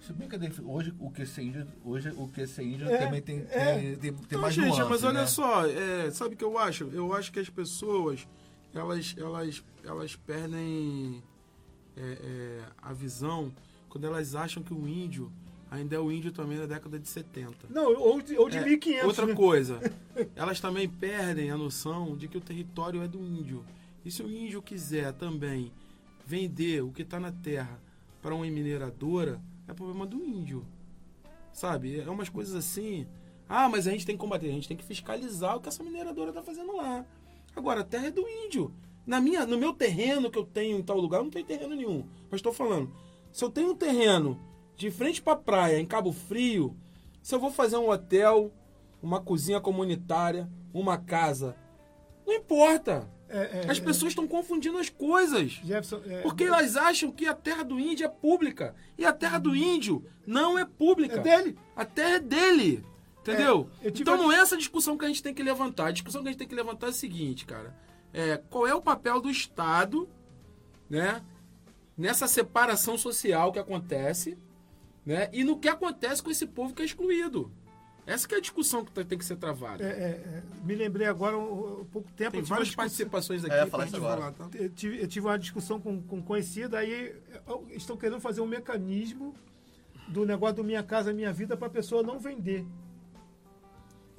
Se bem que hoje o que ser índio, hoje o que ser índio é, também tem, é. tem, tem, tem então, mais gente, nuance, mas olha né? só, é, sabe o que eu acho? Eu acho que as pessoas elas elas elas perdem é, é, a visão quando elas acham que o índio ainda é o índio também da década de 70. Não, ou de, ou de 1500. É, outra né? coisa, elas também perdem a noção de que o território é do índio. E se o índio quiser também vender o que está na terra para uma mineradora, é problema do índio. Sabe? É umas coisas assim. Ah, mas a gente tem que combater, a gente tem que fiscalizar o que essa mineradora está fazendo lá. Agora, a terra é do índio. Na minha, no meu terreno que eu tenho em tal lugar, não tem terreno nenhum. Mas estou falando, se eu tenho um terreno de frente para a praia, em Cabo Frio, se eu vou fazer um hotel, uma cozinha comunitária, uma casa, não importa. É, é, as pessoas estão confundindo as coisas. Jefferson, é, porque elas acham que a terra do índio é pública. E a terra do índio não é pública. É dele. A terra é dele. Entendeu? É, então não é essa discussão que a gente tem que levantar. A discussão que a gente tem que levantar é a seguinte, cara. É, qual é o papel do Estado, né? nessa separação social que acontece, né? E no que acontece com esse povo que é excluído. Essa que é a discussão que tem que ser travada. É, é, é, me lembrei agora, um, um pouco tempo... Tem várias participações aqui. É, falar isso agora. Falar, tá? eu, tive, eu tive uma discussão com, com conhecida, aí estão querendo fazer um mecanismo do negócio do Minha Casa Minha Vida para a pessoa não vender.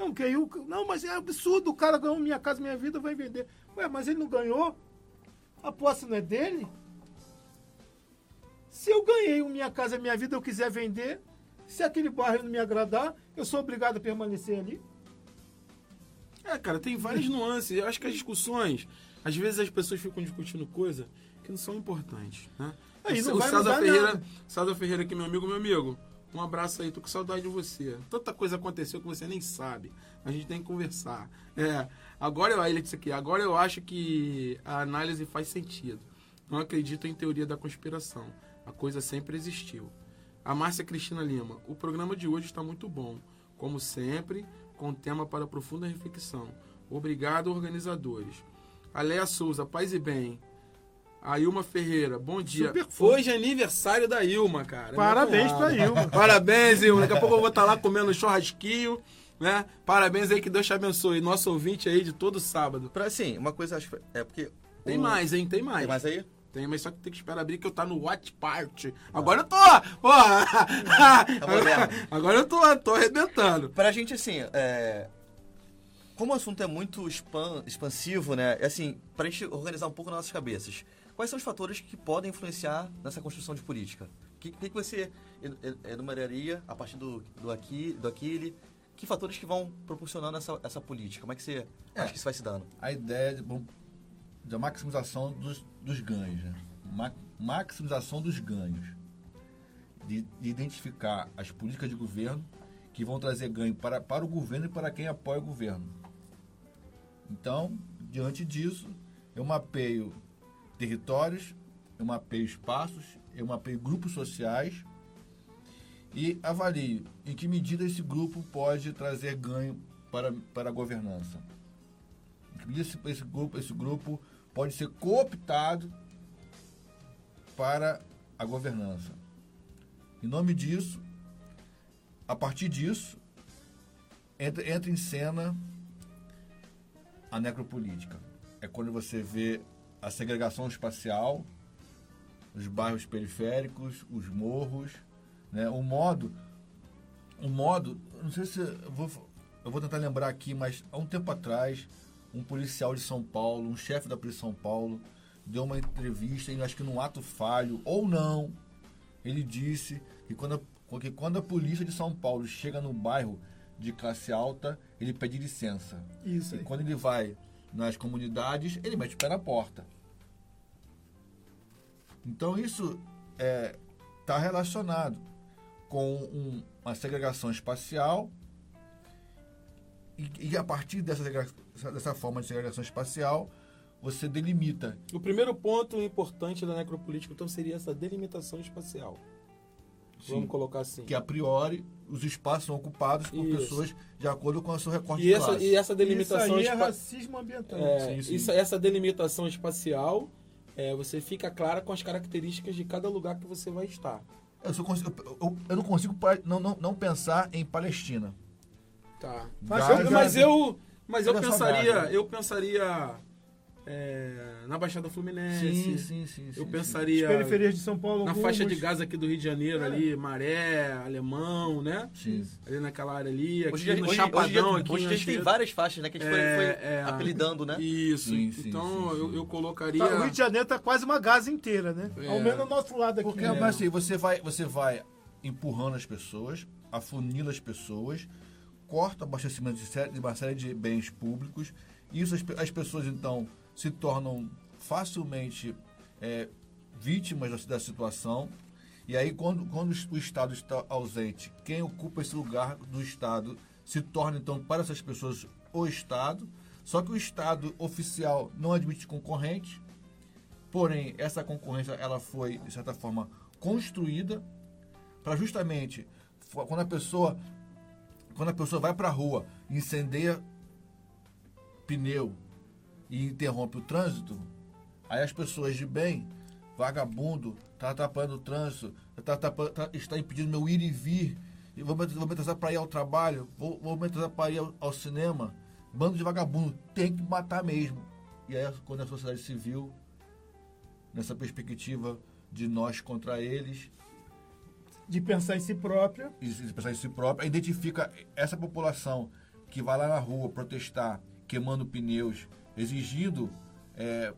Não, que aí, não, mas é absurdo, o cara ganhou Minha Casa Minha Vida, vai vender. Ué, mas ele não ganhou? A posse não é dele? Se eu ganhei o Minha Casa Minha Vida eu quiser vender, se aquele bairro não me agradar, eu sou obrigado a permanecer ali? É, cara, tem várias nuances. Eu acho que as discussões, às vezes as pessoas ficam discutindo coisa que não são importantes, né? Aí o não vai César Ferreira, nada. César Ferreira aqui, meu amigo, meu amigo. Um abraço aí, tô com saudade de você. Tanta coisa aconteceu que você nem sabe. A gente tem que conversar. É, agora eu, ele disse aqui, agora eu acho que a análise faz sentido. Não acredito em teoria da conspiração. A coisa sempre existiu. A Márcia Cristina Lima, o programa de hoje está muito bom. Como sempre, com tema para profunda reflexão. Obrigado, organizadores. A Leia Souza, paz e bem. A Ilma Ferreira, bom dia. Super. Hoje é aniversário da Ilma, cara. Parabéns Minha pra. Ilma. Parabéns, Ilma. Daqui a pouco eu vou estar lá comendo um churrasquinho, né? Parabéns aí, que Deus te abençoe. Nosso ouvinte aí de todo sábado. Pra, assim, uma coisa acho que é porque. Tem o- mais, hein? Tem mais. Tem mais aí? Tem, mas só que tem que esperar abrir que eu tá no Watch Party. Agora eu tô, porra! Tá. Agora eu tô, tô arrebentando. Pra gente, assim, é... como o assunto é muito expan- expansivo, né? É assim, pra gente organizar um pouco nas nossas cabeças, quais são os fatores que podem influenciar nessa construção de política? O que, que, você en- en- enumeraria a partir do, do aqui, do aquele? Que fatores que vão proporcionando essa, essa política? Como é que você É. acha que isso vai se dando? a ideia de, bom, da maximização dos, dos ganhos. Né? Ma- maximização dos ganhos. De, de identificar as políticas de governo que vão trazer ganho para, para o governo e para quem apoia o governo. Então, diante disso, eu mapeio territórios, eu mapeio espaços, eu mapeio grupos sociais e avalio em que medida esse grupo pode trazer ganho para, para a governança. Em que medida esse, esse grupo, esse grupo pode ser cooptado para a governança. Em nome disso, a partir disso, entra, entra em cena a necropolítica. É quando você vê a segregação espacial, os bairros periféricos, os morros, né? o modo, o modo, não sei se eu vou, eu vou tentar lembrar aqui, mas há um tempo atrás, um policial de São Paulo, um chefe da polícia de São Paulo, deu uma entrevista, e acho que num ato falho, ou não, ele disse que quando, a, que quando a polícia de São Paulo chega no bairro de classe alta, ele pede licença. Isso E aí. quando ele vai nas comunidades, ele mete o pé na porta. Então isso está relacionado com um- uma segregação espacial e, e a partir dessa, dessa forma de segregação espacial, você delimita O primeiro ponto importante da necropolítica, então, seria essa delimitação espacial. Sim. Vamos colocar assim. que a priori os espaços são ocupados por Isso. pessoas de acordo com o seu recorte E de essa, classe. e essa delimitação Isso aí é espa- racismo ambiental. É, Sim, sim. isso- essa delimitação espacial, é, você fica clara com as características de cada lugar que você vai estar. Eu, só consigo- eu- eu- eu não consigo não, não, não pensar em Palestina. Tá. Mas Gaza- eu- Mas eu, mas eu pensaria, eu pensaria é, na Baixada Fluminense. Sim, sim, sim. Eu sim, pensaria As periferias de São Paulo, na algumas. faixa de Gaza aqui do Rio de Janeiro, É. ali, Maré, Alemão, né? Sim. Ali naquela área ali, aqui Hoje, no hoje, Chapadão, hoje, dia- aqui hoje a gente tem várias faixas, né? Que a gente foi- É, foi, é. apelidando, né? Isso. Sim, sim, então sim, sim. Eu, eu colocaria. Tá, o Rio de Janeiro tá quase uma Gaza inteira, né? É. Ao menos do nosso lado aqui. Porque, né? mas assim, você vai, você vai empurrando as pessoas, afunila as pessoas, corta o abastecimento de, de uma série de bens públicos, e isso as, as pessoas então se tornam facilmente é, vítimas da, da situação. E aí, quando, quando o Estado está ausente, quem ocupa esse lugar do Estado se torna, então, para essas pessoas, o Estado. Só que o Estado oficial não admite concorrente, Porém, essa concorrência ela foi, de certa forma, construída para justamente quando a pessoa quando a pessoa vai para a rua, incendeia pneu e interrompe o trânsito, aí as pessoas de bem vagabundo, tá atrapalhando o trânsito, tá, tá, tá, está impedindo meu ir e vir, e vou me, vou me atrasar para ir ao trabalho, vou, vou me atrasar para ir ao, ao, cinema. Bando de vagabundo, tem que matar mesmo. E aí, quando a sociedade civil, nessa perspectiva de nós contra eles, de pensar em si própria. De pensar em si própria, identifica essa população que vai lá na rua protestar, queimando pneus, exigindo é,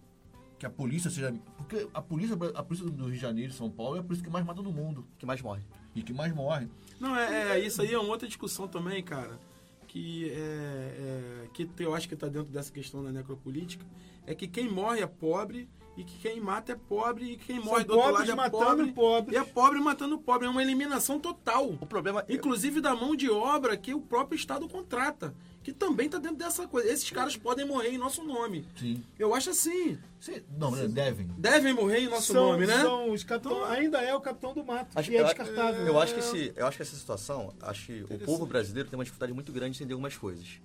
que a polícia seja. Porque a polícia, a polícia do Rio de Janeiro e São Paulo é a polícia que mais mata no mundo. Que mais morre. E que mais morre. Não, é, é isso aí é uma outra discussão também, cara. Que, é, é que eu acho que está dentro dessa questão da necropolítica. É que quem morre é pobre e que quem mata é pobre e quem morre São do outro lado é matando pobre. E é pobre matando pobre. É uma eliminação total. O problema. Inclusive da mão de obra que o próprio Estado contrata. Que também está dentro dessa coisa. Esses caras podem morrer em nosso nome. Sim. Eu acho assim. Sim. Não, Sim. devem. Devem morrer em nosso são, nome, né? São os capitão, então, ainda é o capitão do mato, acho, que é descartável. Eu, acho que esse, eu acho que essa situação, acho que o povo brasileiro tem uma dificuldade muito grande de entender algumas coisas.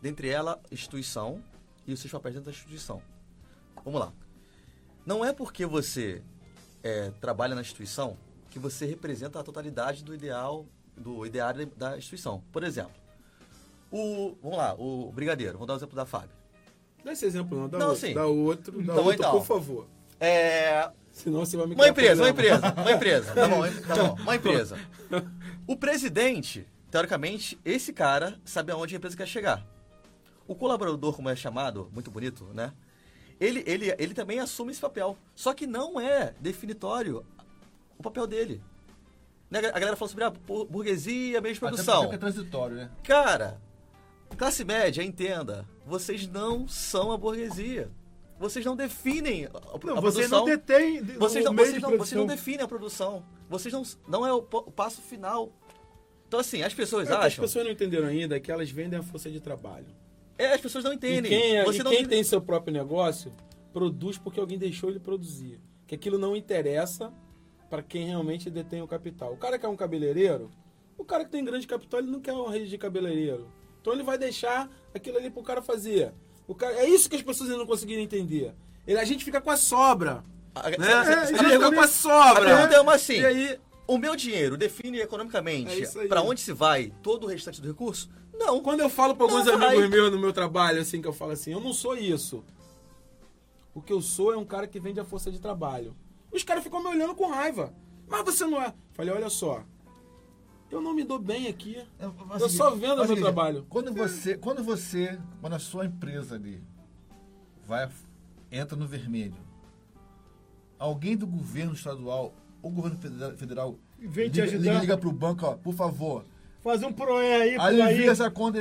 Dentre elas, instituição e os seus papéis dentro da instituição. Vamos lá. Não é porque você é, trabalha na instituição que você representa a totalidade do ideal, do ideário da instituição. Por exemplo, o, vamos lá, o brigadeiro, vou dar o exemplo da Fábio. Dá esse exemplo não, dá não, outro, sim. dá outro, dá então, outro, então, por favor. É... Senão você vai me Uma empresa, uma empresa, uma empresa, tá bom, tá bom, uma empresa. O presidente, teoricamente, esse cara sabe aonde a empresa quer chegar. O colaborador, como é chamado, muito bonito, né? ele, ele, ele também assume esse papel. Só que não é definitório o papel dele. Né? A galera fala sobre a ah, burguesia, meio de produção. Até é transitório, né? Cara, classe média, entenda, vocês não são a burguesia. Vocês não definem a, não, a você produção. Não detém vocês não, vocês, não, vocês não definem a produção. Vocês não, não é o, o passo final. Então, assim, as pessoas é, acham. As pessoas não entenderam ainda que elas vendem a força de trabalho. É, as pessoas não entendem. E quem, é, Você e não quem tem seu próprio negócio produz porque alguém deixou ele produzir. Que aquilo não interessa para quem realmente detém o capital. O cara que é um cabeleireiro, o cara que tem grande capital, ele não quer uma rede de cabeleireiro. Então ele vai deixar aquilo ali pro cara fazer. O cara, é isso que as pessoas ainda não conseguiram entender. Ele, a gente fica com a sobra. A, né? é, a gente fica com a sobra. A pergunta é uma assim. E aí, o meu dinheiro define economicamente é para onde se vai todo o restante do recurso? Não. Quando eu falo para alguns não, amigos vai. meus no meu trabalho, assim, que eu falo assim, eu não sou isso. O que eu sou é um cara que vende a força de trabalho. Os caras ficam me olhando com raiva. Mas você não é. Falei, olha só. Eu não me dou bem aqui. Eu, eu seguinte, só vendo o meu trabalho. Quando você, quando você, quando a sua empresa ali vai, entra no vermelho, alguém do governo estadual ou governo federal, Vem te liga, ajudar. liga pro banco, ó, por favor, Faz um proé aí pro Alivia essa conta.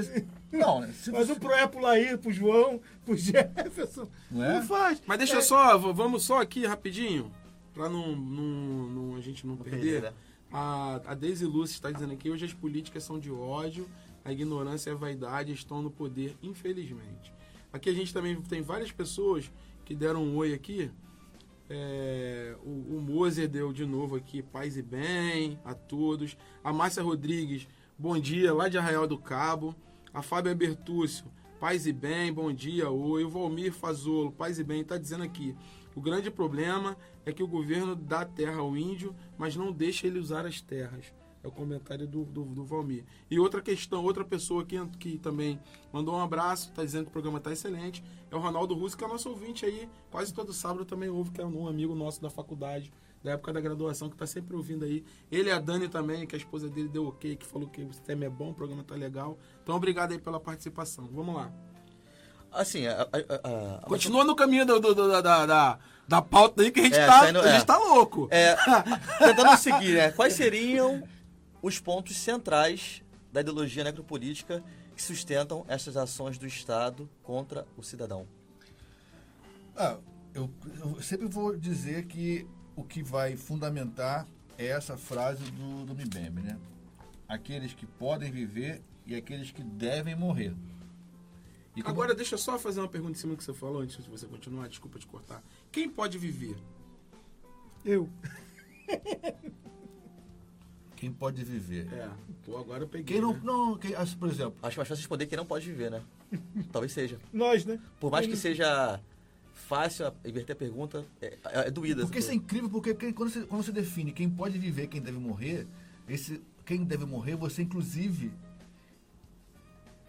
Não, né? Se faz você... um proé pro Laí, pro João, pro Jefferson. Não, é? não faz. Mas deixa é. só, vamos só aqui rapidinho, pra não, não, não a gente não, não perder. perder né? A, a Daisy Lúcia está dizendo aqui, hoje as políticas são de ódio, a ignorância e a vaidade estão no poder, infelizmente. Aqui a gente também tem várias pessoas que deram um oi aqui. É, o, o Moser deu de novo aqui paz e bem a todos. A Márcia Rodrigues bom dia, lá de Arraial do Cabo. A Fábia Bertúcio, paz e bem, bom dia. Oi, o Valmir Fazolo, paz e bem, está dizendo aqui. O grande problema é que o governo dá terra ao índio, mas não deixa ele usar as terras. É o comentário do, do, do Valmir. E outra questão, outra pessoa aqui que também mandou um abraço, está dizendo que o programa está excelente, é o Ronaldo Russo, que é nosso ouvinte aí, quase todo sábado também ouve, que é um amigo nosso da faculdade da época da graduação, que está sempre ouvindo aí. Ele e a Dani também, que a esposa dele deu ok, que falou que o tema é bom, o programa tá legal. Então, obrigado aí pela participação. Vamos lá. Assim, a, a, a, Continua no caminho do, do, do, da, da, da pauta aí que a gente, é, tá, saindo, a gente é. tá louco. É, tentando seguir, né? Quais seriam os pontos centrais da ideologia necropolítica que sustentam essas ações do Estado contra o cidadão? Ah, eu, eu sempre vou dizer que o que vai fundamentar é essa frase do, do Mbembe, né? Aqueles que podem viver e aqueles que devem morrer. Como... Agora, deixa eu só fazer uma pergunta em cima do que você falou, antes de você continuar, desculpa te cortar. Quem pode viver? Eu. Quem pode viver? É, pô, agora eu peguei. Quem não, né? não quem, por exemplo. Acho mais fácil responder quem não pode viver, né? Talvez seja. Nós, né? Por mais que seja fácil, a- inverter a pergunta é, é, é doída. Porque isso é incrível, porque quem- quando, você, quando você define quem pode viver quem deve morrer, esse, quem deve morrer, você inclusive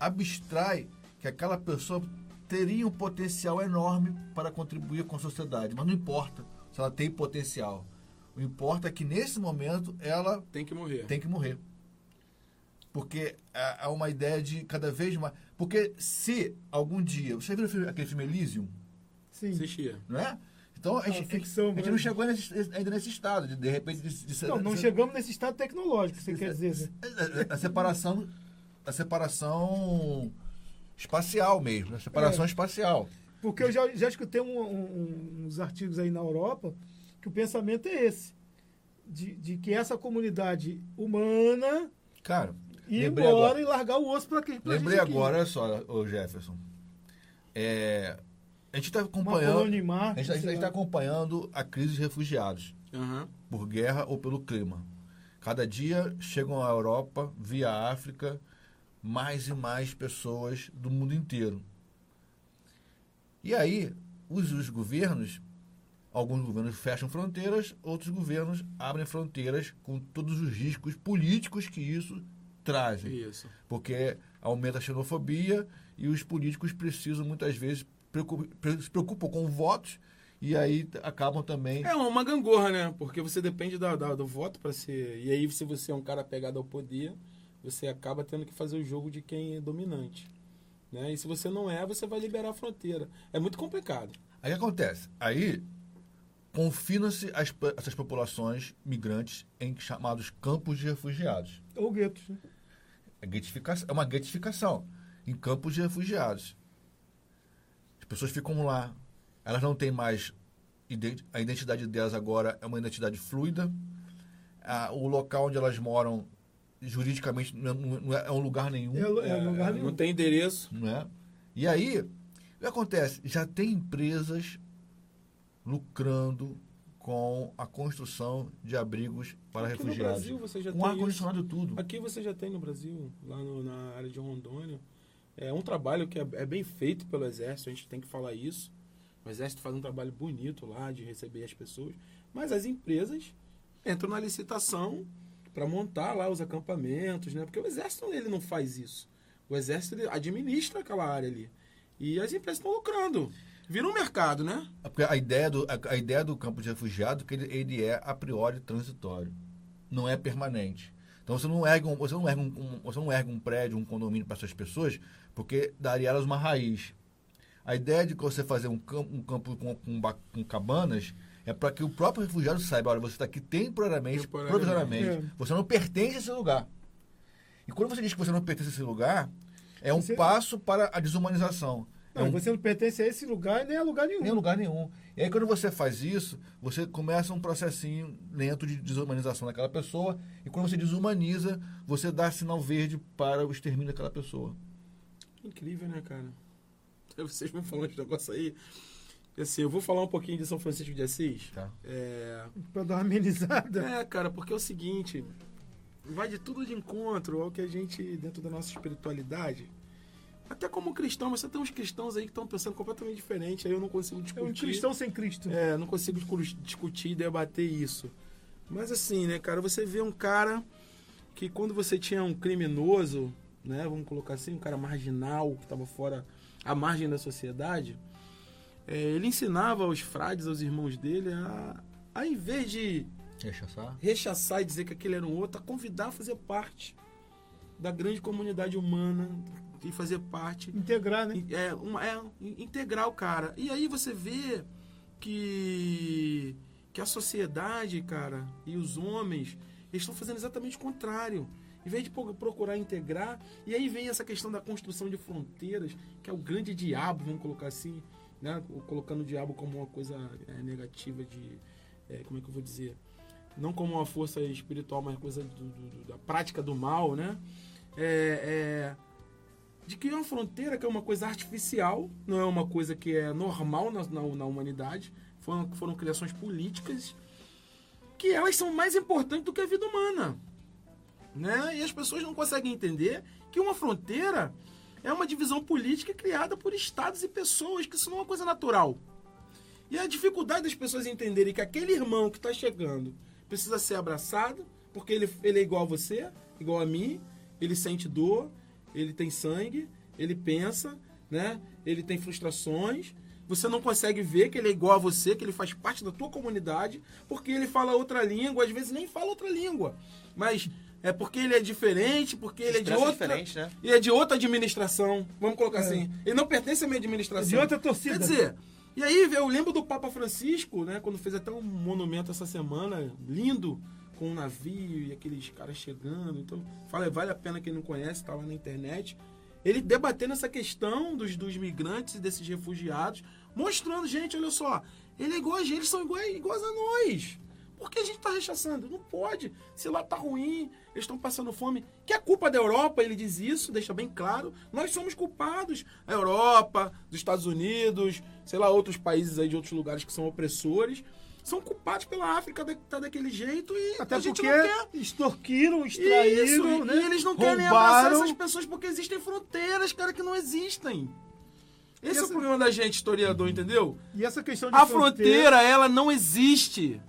abstrai que aquela pessoa teria um potencial enorme para contribuir com a sociedade. Mas não importa se ela tem potencial. O importa é que nesse momento ela Tem que morrer. tem que morrer. Porque há há uma ideia de cada vez mais. Porque se algum dia. Você viu aquele filme Elysium? Sim. Assistia. Não é? Então a É gente, ficção, a gente né? não chegou nesse- ainda nesse estado, de, de repente. De, de, Não, não de- chegamos nesse estado tecnológico, você quer dizer, né? a, a separação a separação espacial mesmo, a separação É. espacial. Porque eu já, já escutei um- um- uns artigos aí na Europa que o pensamento é esse. De, de que essa comunidade humana Cara, ir embora agora, e largar o osso para quem? Pra lembrei gente agora, olha só, ô Jefferson. É, a gente está acompanhando. Marte, A gente sei está lá. acompanhando a crise de refugiados Aham. por guerra ou pelo clima. Cada dia chegam à Europa, via África, mais e mais pessoas do mundo inteiro. E aí, os, os governos, alguns governos fecham fronteiras, outros governos abrem fronteiras com todos os riscos políticos que isso trazem. Isso. Porque aumenta a xenofobia e os políticos precisam muitas vezes se preocupam com votos e aí acabam também É uma gangorra, né? Porque você depende da, da- do voto para ser. E aí, se você é um cara pegado ao poder, você acaba tendo que fazer o jogo de quem é dominante. Né? E se você não é, você vai liberar a fronteira. É muito complicado. Aí o que acontece? Aí confina-se essas populações migrantes em chamados campos de refugiados. Ou guetos, né? É, é uma guetificação em campos de refugiados. As pessoas ficam lá, elas não têm mais ident- a identidade delas agora é uma identidade fluida. O local onde elas moram juridicamente não é, não é- é um lugar nenhum. É, é lugar nenhum. Não tem endereço. Não é? E aí, o que acontece? Já tem empresas lucrando com a construção de abrigos para Aqui no refugiados. Brasil você já com tem ar-condicionado tudo. Aqui você já tem no Brasil, lá no- na área de Rondônia. É um trabalho que é, é bem feito pelo Exército, a gente tem que falar isso. O Exército faz um trabalho bonito lá de receber as pessoas. Mas as empresas entram na licitação para montar lá os acampamentos, né? Porque o Exército ele não faz isso. O Exército administra aquela área ali. E as empresas estão lucrando. Vira um mercado, né? É Porque a ideia do, a, a ideia do campo de refugiado é que ele, ele é a priori transitório. Não é permanente. Então você não ergue um, você não ergue um, um- você não ergue um prédio, um condomínio para essas pessoas, porque daria elas uma raiz. A ideia de você fazer um campo, um campo com, com, com cabanas é para que o próprio refugiado saiba, olha, você está aqui temporariamente, provisoriamente. É. Você não pertence a esse lugar. E quando você diz que você não pertence a esse lugar, é um Você- passo para a desumanização. É Não, um você não pertence a esse lugar nem a lugar nenhum. nem lugar nenhum. E aí, quando você faz isso, você começa um processinho lento de desumanização daquela pessoa. E quando você desumaniza, você dá sinal verde para o extermínio daquela pessoa. Incrível, né, cara? Vocês me falando esse negócio aí. Assim, eu vou falar um pouquinho de São Francisco de Assis. Tá. É, Pra dar uma amenizada. É, cara, porque é o seguinte, vai de tudo de encontro ao que a gente, dentro da nossa espiritualidade, até como cristão, mas você tem uns cristãos aí que estão pensando completamente diferente, aí eu não consigo É discutir. um cristão sem Cristo. É, não consigo discu- discutir e debater isso. Mas assim, né, cara, você vê um cara que quando você tinha um criminoso, né, vamos colocar assim, um cara marginal, que estava fora, à margem da sociedade, é, ele ensinava aos frades, aos irmãos dele, a, a em vez de Rechaçar? rechaçar e dizer que aquele era um outro, a convidar a fazer parte da grande comunidade humana e fazer parte. Integrar, né? É, uma, é integrar o cara. E aí você vê que, que a sociedade, cara, e os homens eles estão fazendo exatamente o contrário. Em vez de pro- procurar integrar, e aí vem essa questão da construção de fronteiras, que é o grande diabo, vamos colocar assim, né? colocando o diabo como uma coisa é, negativa de. é, como é que eu vou dizer? Não como uma força espiritual, mas coisa do- do- da prática do mal, né? É, é, de criar uma fronteira que é uma coisa artificial, não é uma coisa que é normal na, na, na humanidade. Foram, foram criações políticas que elas são mais importantes do que a vida humana. Né? E as pessoas não conseguem entender que uma fronteira é uma divisão política criada por estados e pessoas, que isso não é uma coisa natural. E a dificuldade das pessoas entenderem que aquele irmão que está chegando precisa ser abraçado, porque ele, ele é igual a você, igual a mim, ele sente dor, ele tem sangue, ele pensa, né? Ele tem frustrações. Você não consegue ver que ele é igual a você, que ele faz parte da tua comunidade, porque ele fala outra língua, às vezes nem fala outra língua. Mas é porque ele é diferente, porque ele é de outra. diferente, né? E é de outra administração. Vamos colocar assim. Ele não pertence à minha administração. É de outra torcida. Quer dizer, e aí eu lembro do Papa Francisco, né? Quando fez até um monumento essa semana, lindo, com um navio e aqueles caras chegando. Então, fala, vale a pena quem não conhece, tá lá na internet. Ele debatendo essa questão dos, dos migrantes e desses refugiados, mostrando, gente, olha só, ele é igual a gente, eles são iguais, iguais a nós. Por que a gente está rechaçando? Não pode. Se lá tá ruim, eles estão passando fome. Que é culpa da Europa, ele diz isso, deixa bem claro. Nós somos culpados. A Europa, dos Estados Unidos, sei lá, outros países aí de outros lugares que são opressores, são culpados pela África de tá daquele jeito e Até a gente porque não quer. extorquiram, Isso, extraíram, e- né? e eles não querem abraçar essas pessoas porque existem fronteiras, cara, que não existem. Esse é essa- o problema da gente, historiador, entendeu? E essa questão de A fronteira, ela não existe.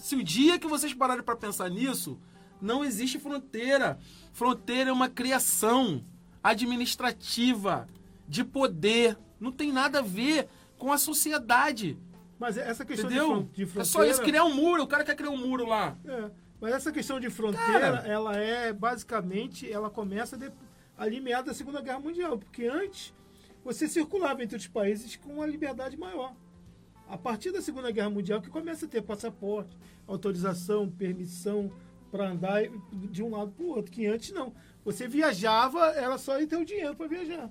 Se o dia que vocês pararem para pensar nisso, não existe fronteira. Fronteira é uma criação administrativa de poder. Não tem nada a ver com a sociedade. Mas essa questão de Entendeu? de é só fronteira- isso, criar um muro. O cara quer criar um muro lá. É, mas essa questão de fronteira, Cara. ela é basicamente, ela começa de, ali meados da Segunda Guerra Mundial, porque antes você circulava entre os países com uma liberdade maior. A partir da Segunda Guerra Mundial que começa a ter passaporte, autorização, permissão para andar de um lado para o outro, que antes não. Você viajava, era só ir ter o dinheiro para viajar.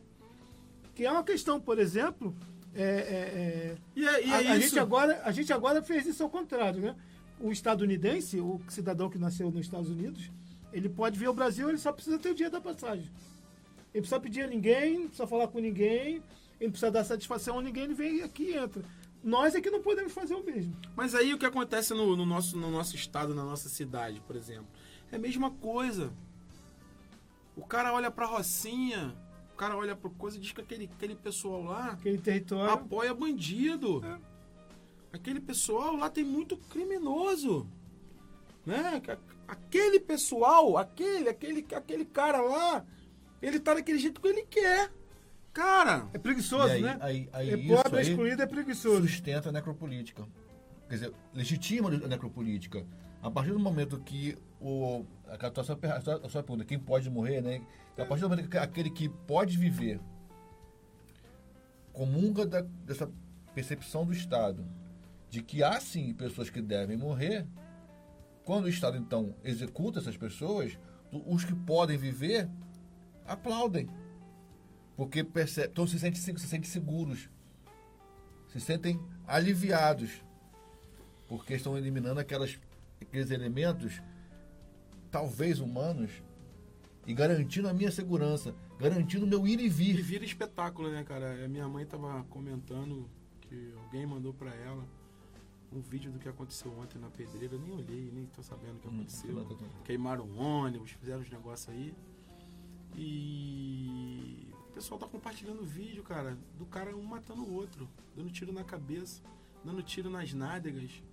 Que é uma questão, por exemplo, é, é, é, E é, e a, é a isso. gente agora, a gente agora fez isso ao contrário, né? O estadunidense, o cidadão que nasceu nos Estados Unidos, ele pode vir ao Brasil, ele só precisa ter o dia da passagem. Ele precisa pedir a ninguém, não precisa falar com ninguém, ele não precisa dar satisfação a ninguém, ele vem aqui e entra. Nós é que não podemos fazer o mesmo. Mas aí o que acontece no, no nosso, no nosso estado, na nossa cidade, por exemplo, é a mesma coisa. O cara olha pra Rocinha, o cara olha pro coisa e diz que aquele, aquele pessoal lá Aquele território. apoia bandido. Aquele pessoal lá tem muito criminoso. Né? Aquele pessoal, aquele, aquele, aquele cara lá, ele tá daquele jeito que ele quer. Cara, É preguiçoso, aí- né? aí- aí é pobre, é excluído, é preguiçoso. sustenta a necropolítica. Quer dizer, legitima a necropolítica. A partir do momento que o. A sua, a sua, a sua pergunta, quem pode morrer, né? A partir do momento que aquele que pode viver comunga da, dessa percepção do Estado de que há sim pessoas que devem morrer, quando o Estado então executa essas pessoas, os que podem viver aplaudem. Porque percebe, então se sentem, se sentem seguros, se sentem aliviados, porque estão eliminando aquelas, aqueles elementos, talvez humanos, e garantindo a minha segurança, garantindo o meu ir e E vir. vira espetáculo, né, cara? A minha mãe tava comentando que alguém mandou pra ela um vídeo do que aconteceu ontem na pedreira. Eu nem olhei, nem tô sabendo o que aconteceu. Queimaram um ônibus, fizeram os negócios aí. E pessoal tá compartilhando o vídeo, cara, do cara um matando o outro, dando tiro na cabeça, dando tiro nas nádegas.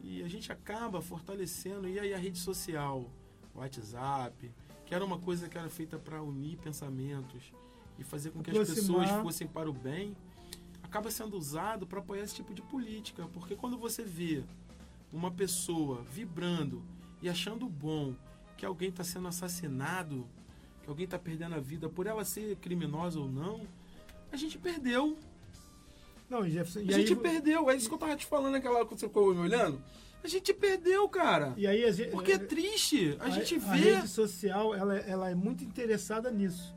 E a gente acaba fortalecendo. E aí a rede social, WhatsApp, que era uma coisa que era feita para unir pensamentos e fazer com que as Aproximar. pessoas fossem para o bem, acaba sendo usado para apoiar esse tipo de política. Porque quando você vê uma pessoa vibrando e achando bom que alguém está sendo assassinado, que alguém está perdendo a vida por ela ser criminosa ou não, a gente perdeu. Não, Jefferson, a aí, gente perdeu. É isso que eu tava te falando naquela hora que você ficou me olhando. A gente perdeu, cara. e aí a gente, Porque é triste. A, gente a vê. rede social ela, ela é muito interessada nisso.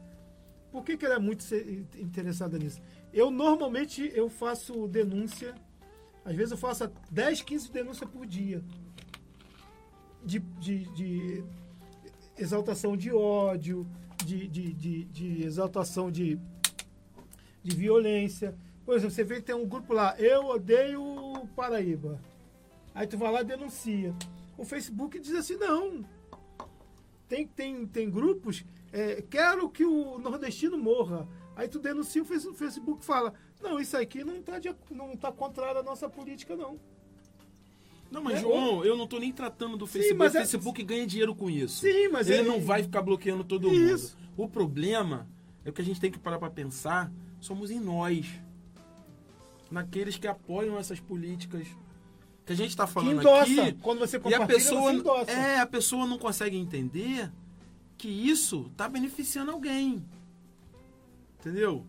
Por que, que ela é muito interessada nisso? Eu normalmente eu faço denúncia, às vezes eu faço 10, 15 denúncias por dia. De, de, de exaltação de ódio, de, de, de, de exaltação de, de violência. Por exemplo, você vê que tem um grupo lá, eu odeio Paraíba. Aí tu vai lá e denuncia. O Facebook diz assim, não. Tem, tem, tem grupos, é, quero que o nordestino morra. Aí tu denuncia, o Face- o Facebook fala, Não, isso aqui não está tá contrário à nossa política, não. Não, mas É, João, eu não tô nem tratando do Facebook. mas o é- Facebook ganha dinheiro com isso. Sim, mas ele é- não vai ficar bloqueando todo Isso. mundo. O problema é que a gente tem que parar para pensar, somos em nós. Naqueles que apoiam essas políticas que a gente está falando endossa. aqui. Quando você e a compartilha, pessoa endossa. é, a pessoa não consegue entender que isso tá beneficiando alguém. Entendeu?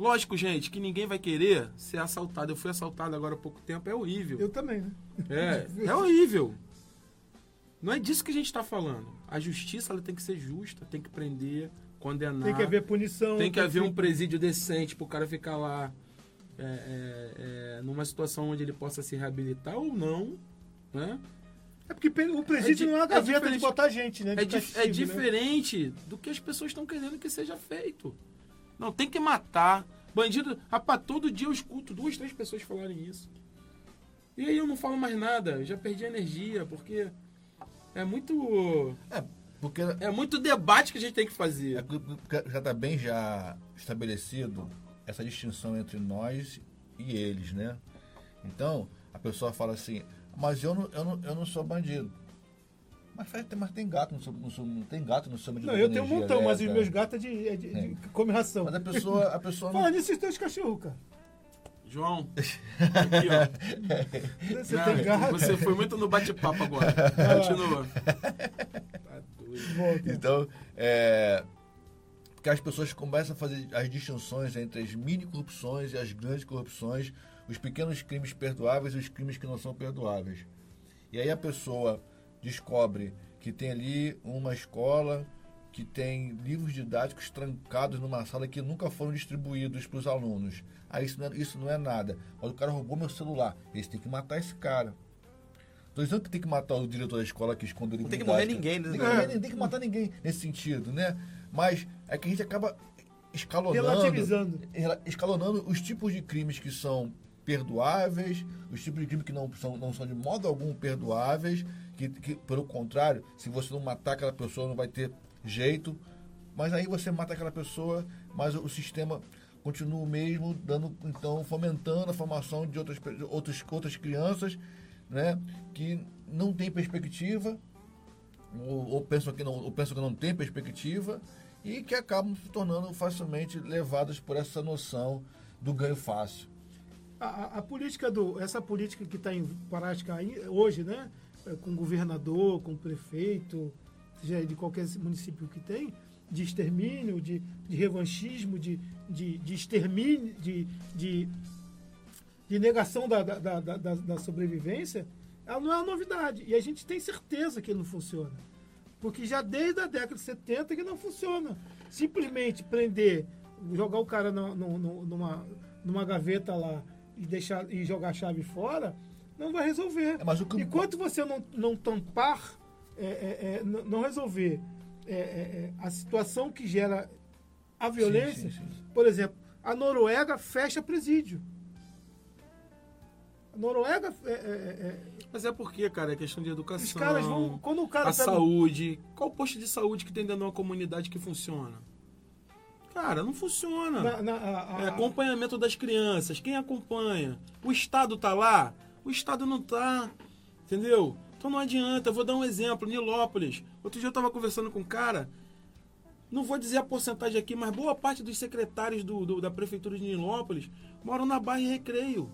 Lógico, gente, que ninguém vai querer ser assaltado. Eu fui assaltado agora há pouco tempo, é horrível. Eu também, né? É, é horrível. Não é disso que a gente está falando. A justiça ela tem que ser justa, tem que prender, condenar. Tem que haver punição. Tem que haver um que- presídio decente pro cara ficar lá é, é, é, numa situação onde ele possa se reabilitar ou não. Né? É porque o presídio di- não é uma gaveta de botar gente, né? de É, castigo, é né? diferente do que as pessoas estão querendo que seja feito. Não, tem que matar. Bandido. Rapaz, todo dia eu escuto duas, três pessoas falarem isso. E aí eu não falo mais nada. Já perdi a energia, porque é muito. É, porque É muito debate que a gente tem que fazer. É porque já está bem já estabelecido essa distinção entre nós e eles, né? Então, a pessoa fala assim, mas eu não, eu não, eu não sou bandido. Mas, faz- tem- mas tem gato no seu, no seu- não tem gato no seu Não, eu tenho um montão, mas os meus gatos é de, é de, de- come ração. Mas a pessoa, a pessoa não... Fala nisso, os teus cachorros, cara. João, aqui, ó. Você Não, tem gato? Você foi muito no bate-papo agora. Continua. Tá doido. Volta. Então, é, porque as pessoas começam a fazer as distinções entre as mini corrupções e as grandes corrupções, os pequenos crimes perdoáveis e os crimes que não são perdoáveis. E aí a pessoa descobre que tem ali uma escola que tem livros didáticos trancados numa sala que nunca foram distribuídos para os alunos. Ah, isso não, é, isso não é nada. Mas o cara roubou meu celular. Eles têm que matar esse cara. Tô dizendo que tem que matar o diretor da escola que esconde o livro tem que morrer ninguém, né? Tem que, morrer- tem que matar ninguém nesse sentido, né? Mas é que a gente acaba escalonando, Relativizando. ela- escalonando os tipos de crimes que são perdoáveis, os tipos de crimes que não são, não são de modo algum perdoáveis, que, que, pelo contrário, se você não matar aquela pessoa não vai ter jeito, mas aí você mata aquela pessoa, mas o, sistema continua o mesmo, dando então fomentando a formação de outras outras outras crianças, né, que não tem perspectiva ou, ou pensam que não ou pensam que não tem perspectiva e que acabam se tornando facilmente levadas por essa noção do ganho fácil. A, a- política do. Essa política que está em prática hoje, né? é, Com governador, com prefeito, seja de qualquer município que tem, de extermínio, de, de revanchismo, de, de, de extermínio, de, de, de negação da, da, da, da- sobrevivência, ela não é uma novidade. E a gente tem certeza que não funciona. Porque já desde a década de 70 que não funciona. Simplesmente prender, jogar o cara no- no- numa, numa gaveta lá e, deixar, e jogar a chave fora, não vai resolver. É, mas o que- Enquanto você não, não tampar, é, é, é, não resolver é, é, é, a situação que gera a violência, sim, sim. por exemplo, a Noruega fecha presídio. A Noruega é, é, é, Mas é porque, cara, é questão de educação. Os caras vão- quando o cara A pega- saúde. Qual posto de saúde que tem dentro de uma comunidade que funciona? Cara, não funciona. Na- na- a- a- É acompanhamento das crianças. Quem acompanha? O Estado tá lá? O Estado não tá. Entendeu? Então não adianta. Eu vou dar um exemplo. Nilópolis. Outro dia eu tava conversando com um cara. Não vou dizer a porcentagem aqui, mas boa parte dos secretários do, do- da prefeitura de Nilópolis moram na Barra e Recreio.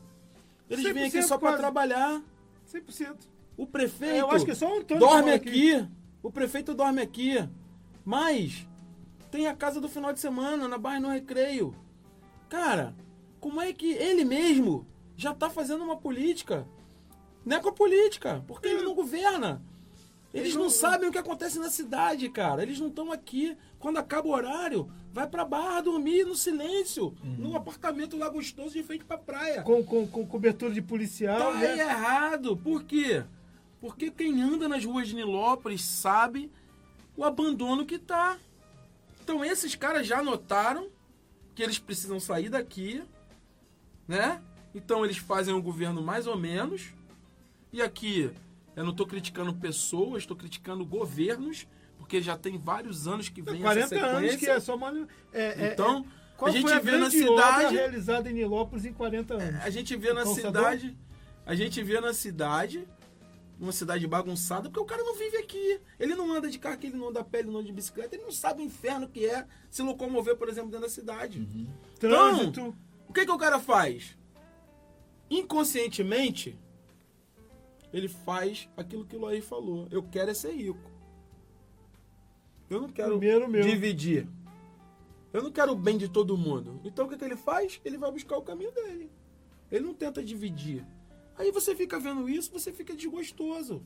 Eles vêm aqui 100% só para trabalhar. 100%. O prefeito É, eu acho que só o Antônio dorme aqui. aqui. O prefeito dorme aqui. Mas tem a casa do final de semana na Barra no Recreio. Cara, como é que ele mesmo já tá fazendo uma política necropolítica? Porque ele não governa. Eles não sabem o que acontece na cidade, cara. Eles não estão aqui. Quando acaba o horário, vai pra barra dormir no silêncio, num apartamento lá gostoso de frente pra praia. Com, com, com cobertura de policial. Tá né? errado. Por quê? Porque quem anda nas ruas de Nilópolis sabe o abandono que tá. Então esses caras já notaram que eles precisam sair daqui, né? Então eles fazem um governo mais ou menos. E aqui eu não estou criticando pessoas, estou criticando governos, porque já tem vários anos que vem essa 40 sequência. anos que é só uma. É, é- Então, Qual a gente foi a vê na cidade. realizada em Nilópolis em 40 anos? A gente vê na cidade. A gente vê na cidade. Uma cidade bagunçada, porque o cara não vive aqui. Ele não anda de carro, ele não anda a pé, ele não anda de bicicleta, ele não sabe o inferno que é se locomover, por exemplo, dentro da cidade. Uhum. Então, Trânsito. o que, que o cara faz? Inconscientemente, ele faz aquilo que o Laí falou. Eu quero é ser rico. Eu não quero Primeiro meu. dividir. Eu não quero o bem de todo mundo. Então o que, que ele faz? Ele vai buscar o caminho dele. Ele não tenta dividir. Aí você fica vendo isso, você fica desgostoso.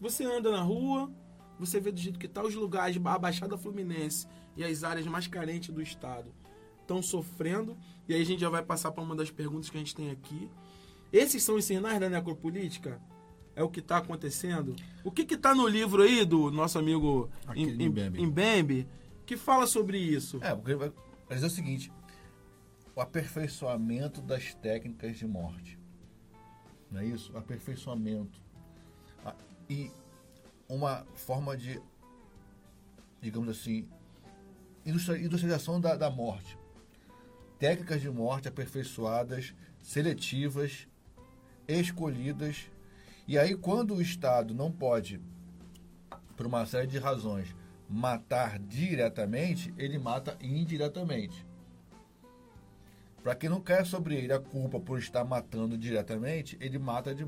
Você anda na rua, você vê do jeito que tá os lugares, a Baixada Fluminense e as áreas mais carentes do estado estão sofrendo. E aí a gente já vai passar para uma das perguntas que a gente tem aqui. Esses são os sinais da necropolítica? É o que está acontecendo? O que está no livro aí do nosso amigo Aquele Im- Im- Mbembe. Mbembe que fala sobre isso? É, porque vai dizer o seguinte: o aperfeiçoamento das técnicas de morte. Não é isso? Aperfeiçoamento. E uma forma de, digamos assim, industria- industrialização da, da morte. Técnicas de morte aperfeiçoadas, seletivas, escolhidas. E aí, quando o Estado não pode, por uma série de razões, matar diretamente, ele mata indiretamente. Para quem não quer sobre ele a culpa por estar matando diretamente, ele mata de